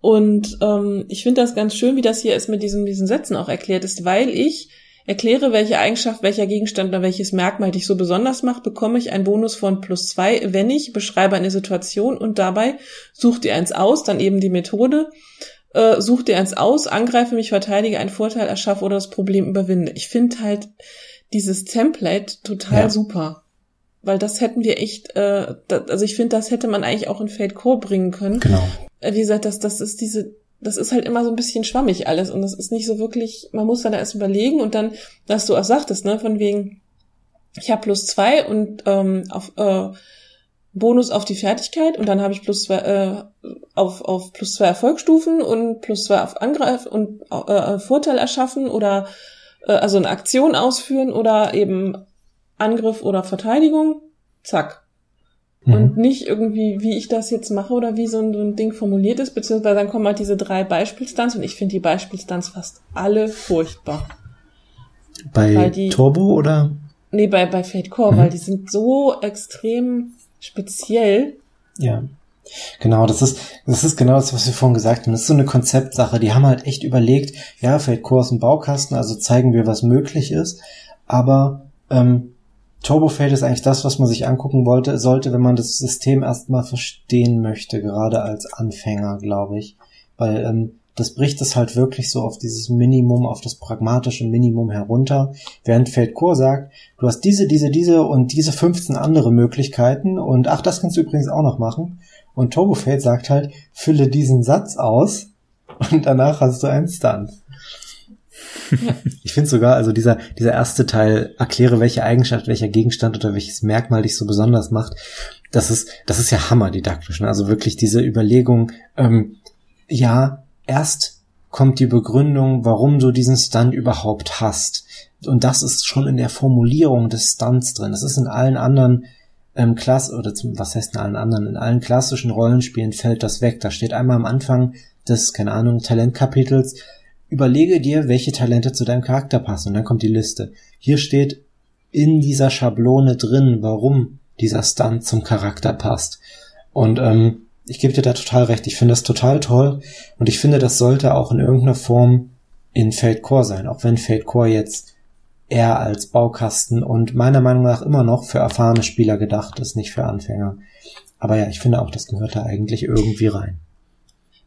und ähm, ich finde das ganz schön, wie das hier ist mit diesen, diesen Sätzen auch erklärt ist, weil ich erkläre, welche Eigenschaft, welcher Gegenstand oder welches Merkmal dich so besonders macht, bekomme ich einen Bonus von plus zwei, wenn ich beschreibe eine Situation und dabei such dir eins aus, dann eben die Methode äh, such dir eins aus, angreife mich, verteidige, einen Vorteil erschaffe oder das Problem überwinde. Ich finde halt dieses Template total ja. super. Weil das hätten wir echt, äh, da, also ich finde, das hätte man eigentlich auch in Fate Core bringen können. Genau. Äh, wie gesagt, das, das ist diese, das ist halt immer so ein bisschen schwammig alles und das ist nicht so wirklich, man muss dann erst überlegen und dann, dass du auch sagtest, ne, von wegen, ich habe plus zwei und ähm, auf äh, Bonus auf die Fertigkeit und dann habe ich plus zwei äh, auf, auf plus zwei Erfolgsstufen und plus zwei auf Angreif und äh, Vorteil erschaffen oder äh, also eine Aktion ausführen oder eben Angriff oder Verteidigung. Zack. Mhm. Und nicht irgendwie, wie ich das jetzt mache oder wie so ein, so ein Ding formuliert ist, beziehungsweise dann kommen halt diese drei Beispielstunts und ich finde die Beispielstunts fast alle furchtbar. Bei die, Turbo oder? Nee, bei, bei Fate Core, mhm. weil die sind so extrem speziell. Ja. Genau, das ist, das ist genau das, was wir vorhin gesagt haben. Das ist so eine Konzeptsache. Die haben halt echt überlegt, ja, fällt Kurs im Baukasten, also zeigen wir, was möglich ist. Aber ähm, Turbofade ist eigentlich das, was man sich angucken wollte, sollte, wenn man das System erstmal verstehen möchte, gerade als Anfänger, glaube ich. Weil ähm, das bricht es halt wirklich so auf dieses Minimum, auf das pragmatische Minimum herunter. Während Feldcore sagt, du hast diese, diese, diese und diese 15 andere Möglichkeiten und ach, das kannst du übrigens auch noch machen. Und Turbofade sagt halt, fülle diesen Satz aus und danach hast du einen Stunt. Ich finde sogar, also dieser, dieser erste Teil, erkläre welche Eigenschaft, welcher Gegenstand oder welches Merkmal dich so besonders macht, das ist, das ist ja hammerdidaktisch. Ne? Also wirklich diese Überlegung, ähm, ja, erst kommt die Begründung, warum du diesen Stunt überhaupt hast. Und das ist schon in der Formulierung des Stunts drin. Das ist in allen anderen ähm, Klass oder zum, was heißt in allen anderen? In allen klassischen Rollenspielen fällt das weg. Da steht einmal am Anfang des, keine Ahnung, Talentkapitels, überlege dir, welche Talente zu deinem Charakter passen. Und dann kommt die Liste. Hier steht in dieser Schablone drin, warum dieser Stunt zum Charakter passt. Und ähm, ich gebe dir da total recht. Ich finde das total toll. Und ich finde, das sollte auch in irgendeiner Form in Fate Core sein. Auch wenn Fate Core jetzt eher als Baukasten und meiner Meinung nach immer noch für erfahrene Spieler gedacht ist, nicht für Anfänger. Aber ja, ich finde auch, das gehört da eigentlich irgendwie rein.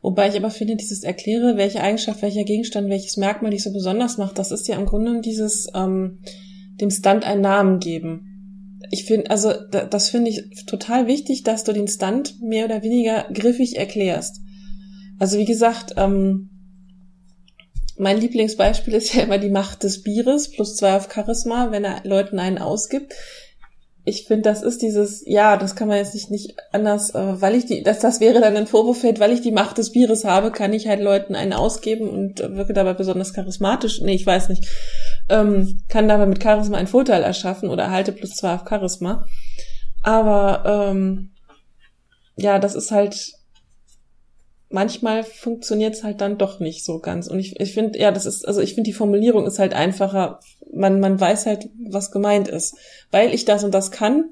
Wobei ich aber finde, dieses Erkläre, welche Eigenschaft, welcher Gegenstand, welches Merkmal dich so besonders macht, das ist ja im Grunde dieses ähm, dem Stunt einen Namen geben. Ich finde, also da, das finde ich total wichtig, dass du den Stunt mehr oder weniger griffig erklärst. Also wie gesagt, ähm, mein Lieblingsbeispiel ist ja immer die Macht des Bieres plus zwei auf Charisma, wenn er Leuten einen ausgibt ich finde, das ist dieses, ja, das kann man jetzt nicht, nicht anders, äh, weil ich die, dass das wäre dann ein Turbofeld, weil ich die Macht des Bieres habe, kann ich halt Leuten einen ausgeben und wirke dabei besonders charismatisch. Nee, ich weiß nicht. Ähm, kann dabei mit Charisma einen Vorteil erschaffen oder erhalte plus zwei auf Charisma. Aber ähm, ja, das ist halt manchmal funktioniert es halt dann doch nicht so ganz. Und ich, ich finde, ja, das ist, also ich finde, die Formulierung ist halt einfacher. Man, man weiß halt, was gemeint ist. Weil ich das und das kann,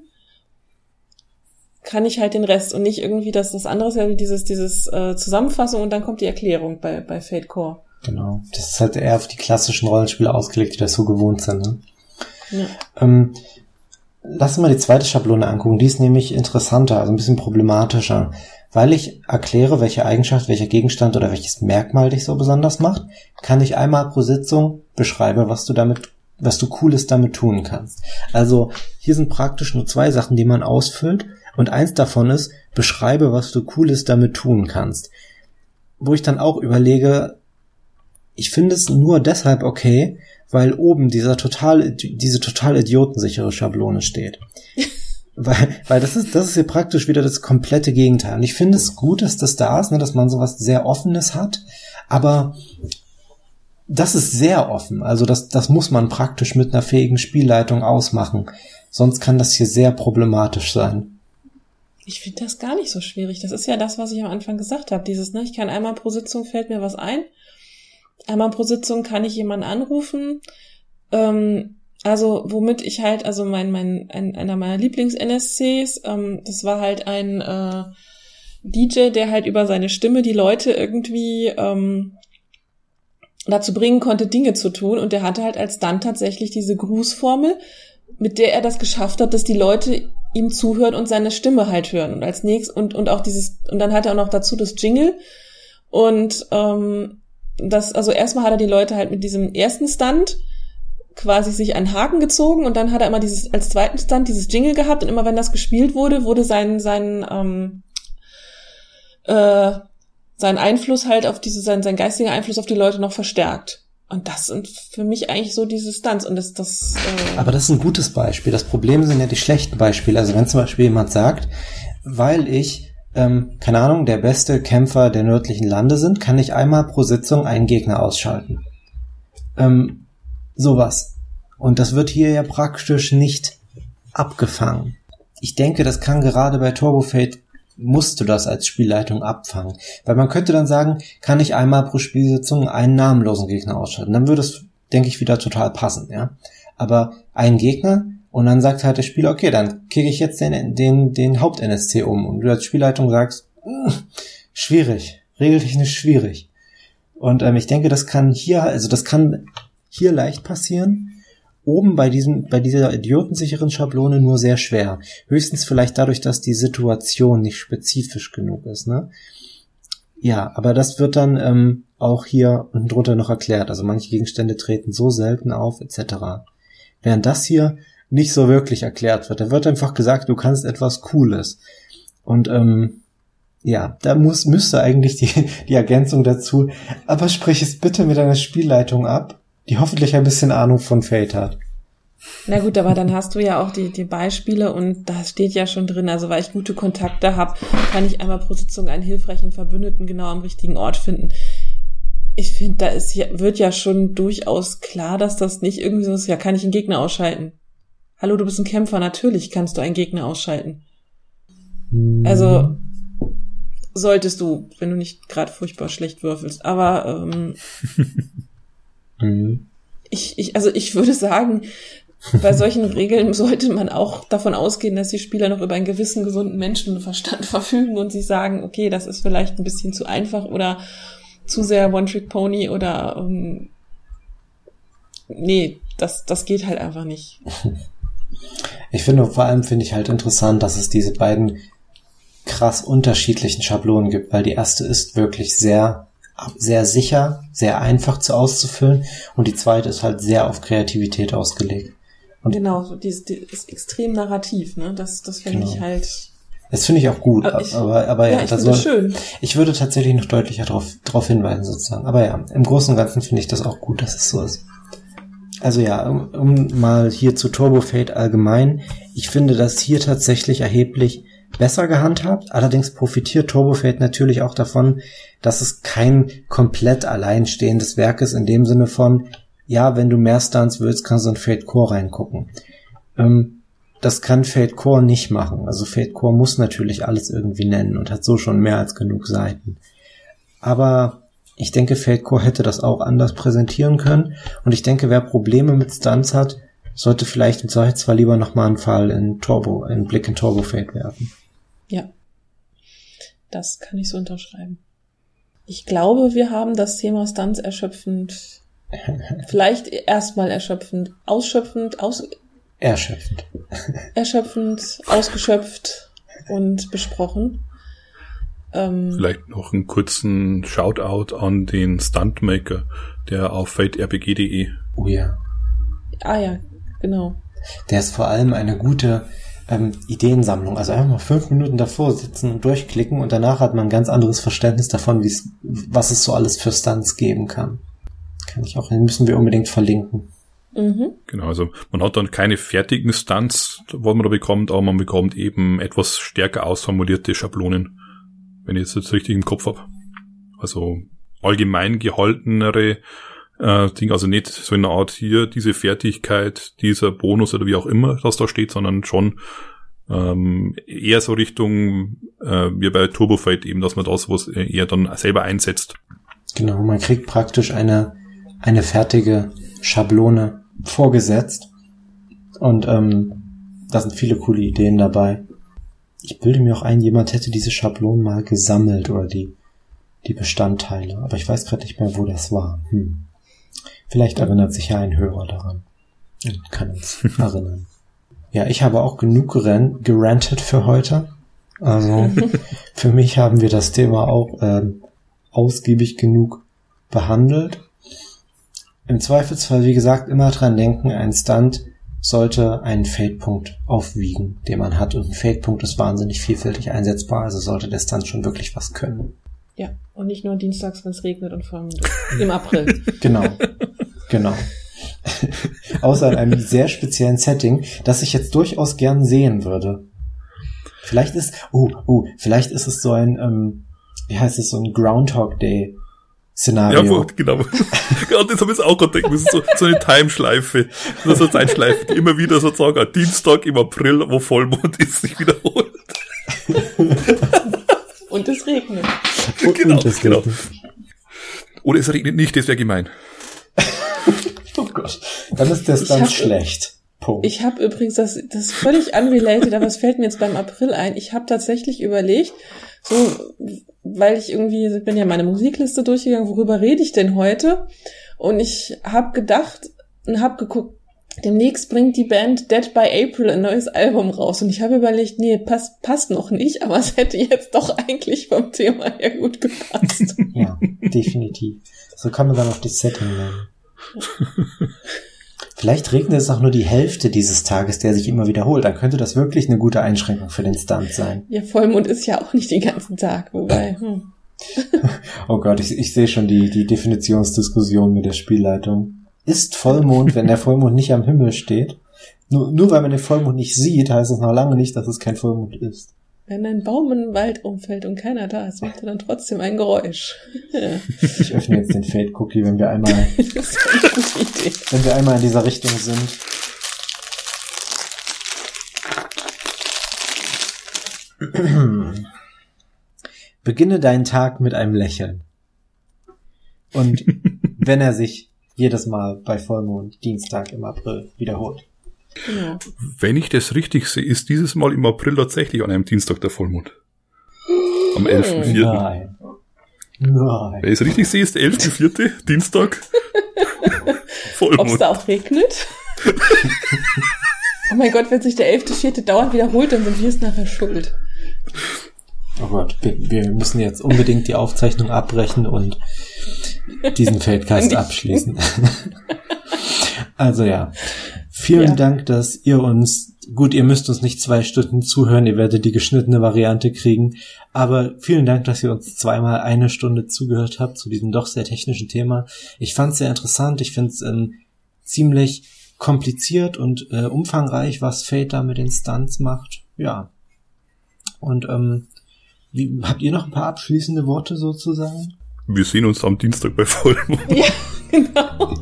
kann ich halt den Rest und nicht irgendwie das, das andere ist ja dieses, dieses äh, Zusammenfassung und dann kommt die Erklärung bei, bei Fate Core. Genau. Das ist halt eher auf die klassischen Rollenspiele ausgelegt, die das so gewohnt sind. Ne? Ja. Ähm, lass uns mal die zweite Schablone angucken. Die ist nämlich interessanter, also ein bisschen problematischer. Weil ich erkläre, welche Eigenschaft, welcher Gegenstand oder welches Merkmal dich so besonders macht, kann ich einmal pro Sitzung beschreiben, was du damit, was du Cooles damit tun kannst. Also hier sind praktisch nur zwei Sachen, die man ausfüllt und eins davon ist, beschreibe, was du Cooles damit tun kannst. Wo ich dann auch überlege, ich finde es nur deshalb okay, weil oben dieser total, diese total idiotensichere Schablone steht. Weil, weil das ist, das ist hier praktisch wieder das komplette Gegenteil. Und ich finde es gut, dass das da ist, ne, dass man sowas sehr Offenes hat. Aber das ist sehr offen. Also das, das muss man praktisch mit einer fähigen Spielleitung ausmachen. Sonst kann das hier sehr problematisch sein. Ich finde das gar nicht so schwierig. Das ist ja das, was ich am Anfang gesagt habe. Dieses, ne, ich kann einmal pro Sitzung fällt mir was ein. Einmal pro Sitzung kann ich jemanden anrufen. Ähm, also womit ich halt, also mein, mein, ein, einer meiner Lieblings-NSCs, ähm, das war halt ein äh, DJ, der halt über seine Stimme die Leute irgendwie ähm, dazu bringen konnte, Dinge zu tun. Und der hatte halt als dann tatsächlich diese Grußformel, mit der er das geschafft hat, dass die Leute ihm zuhören und seine Stimme halt hören. Und als nächstes, und, und auch dieses, und dann hat er auch noch dazu das Jingle. Und ähm, das, also erstmal hat er die Leute halt mit diesem ersten Stunt quasi sich einen Haken gezogen und dann hat er immer dieses als zweiten Stand dieses Jingle gehabt und immer wenn das gespielt wurde, wurde sein sein ähm, äh, sein Einfluss halt auf diese sein sein geistiger Einfluss auf die Leute noch verstärkt. Und das sind für mich eigentlich so diese Stunts und das das. Äh Aber das ist ein gutes Beispiel. Das Problem sind ja die schlechten Beispiele. Also wenn zum Beispiel jemand sagt, weil ich ähm, keine Ahnung, der beste Kämpfer der nördlichen Lande sind, kann ich einmal pro Sitzung einen Gegner ausschalten. Ähm, Sowas. Und das wird hier ja praktisch nicht abgefangen. Ich denke, das kann gerade bei Turbo Fate musst du das als Spielleitung abfangen. Weil man könnte dann sagen, kann ich einmal pro Spielsitzung einen namenlosen Gegner ausschalten. Dann würde es, denke ich, wieder total passen, ja. Aber ein Gegner und dann sagt halt der Spieler, okay, dann kicke ich jetzt den, den, den Haupt-NSC um. Und du als Spielleitung sagst, hm, schwierig, regeltechnisch schwierig. Und ähm, ich denke, das kann hier, also das kann hier leicht passieren. Oben bei diesem, bei dieser idiotensicheren Schablone nur sehr schwer. Höchstens vielleicht dadurch, dass die Situation nicht spezifisch genug ist, ne? Ja, aber das wird dann ähm, auch hier unten drunter noch erklärt. Also manche Gegenstände treten so selten auf, etc. Während das hier nicht so wirklich erklärt wird. Da wird einfach gesagt, du kannst etwas Cooles. Und ähm, Ja, da muss, müsste eigentlich die, die Ergänzung dazu. Aber sprich es bitte mit einer Spielleitung ab, die hoffentlich ein bisschen Ahnung von Fate hat. Na gut, aber dann hast du ja auch die, die Beispiele und da steht ja schon drin, also weil ich gute Kontakte habe, kann ich einmal pro Sitzung einen hilfreichen Verbündeten genau am richtigen Ort finden. Ich finde, da ist wird ja schon durchaus klar, dass das nicht irgendwie so ist, ja, kann ich einen Gegner ausschalten. Hallo, du bist ein Kämpfer, natürlich kannst du einen Gegner ausschalten. Also solltest du, wenn du nicht gerade furchtbar schlecht würfelst. Aber ähm, Mhm. ich, ich, also ich würde sagen, bei solchen Regeln sollte man auch davon ausgehen, dass die Spieler noch über einen gewissen gesunden Menschenverstand verfügen und sie sagen, okay, das ist vielleicht ein bisschen zu einfach oder zu sehr One-Trick-Pony oder ähm, nee, das, das geht halt einfach nicht. Ich finde, vor allem finde ich halt interessant, dass es diese beiden krass unterschiedlichen Schablonen gibt, weil die erste ist wirklich sehr, sehr sicher, sehr einfach zu auszufüllen und die zweite ist halt sehr auf Kreativität ausgelegt. Und- genau, so dieses, dieses extrem narrativ, ne? Das, das finde Genau. ich halt. Das finde ich auch gut, Aber ich- aber, aber ja, Ja, ich da soll, schön. ich würde tatsächlich noch deutlicher darauf drauf hinweisen sozusagen. Aber ja, im Großen und Ganzen finde ich das auch gut, dass es so ist. Also ja, um, um mal hier zu Turbo Fate allgemein. Ich finde das hier tatsächlich erheblich besser gehandhabt. Allerdings profitiert Turbo Fate natürlich auch davon, dass es kein komplett alleinstehendes Werk ist in dem Sinne von, ja, wenn du mehr Stunts willst, kannst du in Fate Core reingucken. Ähm, das kann Fate Core nicht machen. Also Fate Core muss natürlich alles irgendwie nennen und hat so schon mehr als genug Seiten. Aber ich denke, Fate Core hätte das auch anders präsentieren können. Und ich denke, wer Probleme mit Stunts hat, sollte vielleicht im Zweifelsfall lieber nochmal einen Fall in Turbo, in Blick in Turbo Fate werfen. Ja. Das kann ich so unterschreiben. Ich glaube, wir haben das Thema Stunts erschöpfend, vielleicht erstmal erschöpfend, ausschöpfend, aus, Erschöpfend. erschöpfend, ausgeschöpft und besprochen. Ähm, Vielleicht noch einen kurzen Shoutout an den Stuntmaker, der auf faterpg.de Oh ja. ah ja, genau. Der ist vor allem eine gute ähm, Ideensammlung. Also einfach mal fünf Minuten davor sitzen und durchklicken und danach hat man ein ganz anderes Verständnis davon, was es so alles für Stunts geben kann. Kann ich auch, den müssen wir unbedingt verlinken. Mhm. Genau, also man hat dann keine fertigen Stunts, was man da bekommt, aber man bekommt eben etwas stärker ausformulierte Schablonen, wenn ich jetzt richtig im Kopf habe. Also allgemein gehaltenere äh, Dinge, also nicht so in einer Art hier diese Fertigkeit, dieser Bonus oder wie auch immer das da steht, sondern schon ähm, eher so Richtung äh, wie bei Turbo Fight eben, dass man das was eher dann selber einsetzt. Genau, man kriegt praktisch eine, eine fertige Schablone vorgesetzt. Und ähm, da sind viele coole Ideen dabei. Ich bilde mir auch ein, jemand hätte diese Schablonen mal gesammelt oder die, die Bestandteile. Aber ich weiß gerade nicht mehr, wo das war. Hm. Vielleicht erinnert sich ja ein Hörer daran. Und kann uns erinnern. Ja, ich habe auch genug geran gerantet für heute. Also für mich haben wir das Thema auch ähm, ausgiebig genug behandelt. Im Zweifelsfall, wie gesagt, immer dran denken, ein Stunt sollte einen Fade-Punkt aufwiegen, den man hat. Und ein Fade-Punkt ist wahnsinnig vielfältig einsetzbar, also sollte der Stunt schon wirklich was können. Ja, und nicht nur dienstags, wenn es regnet und vor allem im April. Genau. genau. Außer in einem sehr speziellen Setting, das ich jetzt durchaus gern sehen würde. Vielleicht ist, oh, oh, vielleicht ist es so ein, ähm, wie heißt es, so ein Groundhog Day Szenario. Ja, genau. Gerade das habe ich auch gerade gedacht. Das ist so, so eine Timeschleife. Das ist eine Zeitschleife, die immer wieder sozusagen am Dienstag im April, wo Vollmond ist, sich wiederholt. Und es regnet. Und- genau, und es genau. regnet. Oder es regnet nicht, das wäre gemein. Oh Gott. Dann ist Ich Stunt hab- schlecht. Punkt. Ich habe übrigens, das, das ist völlig unrelated, aber es fällt mir jetzt beim April ein. Ich habe tatsächlich überlegt, so, weil ich irgendwie, ich bin ja meine Musikliste durchgegangen, worüber rede ich denn heute? Und ich habe gedacht und habe geguckt, demnächst bringt die Band Dead by April ein neues Album raus. Und ich habe überlegt, nee, passt, passt noch nicht, aber es hätte jetzt doch eigentlich vom Thema her gut gepasst. Ja, definitiv. So kann man dann auch das Setting nennen. Vielleicht regnet es auch nur die Hälfte dieses Tages, der sich immer wiederholt. Dann könnte das wirklich eine gute Einschränkung für den Stunt sein. Ja, Vollmond ist ja auch nicht den ganzen Tag, wobei. Hm. oh Gott, ich, ich sehe schon die, die Definitionsdiskussion mit der Spielleitung. Ist Vollmond, wenn der Vollmond nicht am Himmel steht? Nur, nur weil man den Vollmond nicht sieht, heißt es noch lange nicht, dass es kein Vollmond ist. Wenn ein Baum in den Wald umfällt und keiner da ist, macht er dann trotzdem ein Geräusch. Ich öffne jetzt den Fade Cookie, wenn wir einmal, wenn wir einmal in dieser Richtung sind. Beginne deinen Tag mit einem Lächeln. Und wenn er sich jedes Mal bei Vollmond Dienstag im April wiederholt. Genau. Wenn ich das richtig sehe, ist dieses Mal im April tatsächlich an einem Dienstag der Vollmond. Am 11.4. Nein. Nein. Wenn ich es richtig sehe, ist der 11.4. Dienstag. Vollmond. Ob es da auch regnet? oh mein Gott, wenn sich der 11.4. dauernd wiederholt, dann sind wir es nachher schuld. Oh Gott, wir müssen jetzt unbedingt die Aufzeichnung abbrechen und diesen Feldcast abschließen. also ja, Vielen ja. Dank, dass ihr uns, gut, ihr müsst uns nicht zwei Stunden zuhören, ihr werdet die geschnittene Variante kriegen, aber vielen Dank, dass ihr uns zweimal eine Stunde zugehört habt zu diesem doch sehr technischen Thema. Ich fand es sehr interessant, ich finde es ähm, ziemlich kompliziert und äh, umfangreich, was Fate da mit den Stunts macht. Ja. Und ähm, wie, habt ihr noch ein paar abschließende Worte sozusagen? Wir sehen uns am Dienstag bei Vollmond. Ja, genau.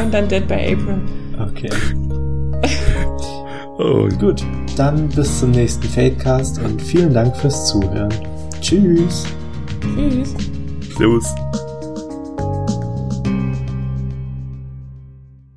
Und dann Dead by April. Okay. oh. Gut, dann bis zum nächsten Fadecast und vielen Dank fürs Zuhören. Tschüss. Tschüss. Servus.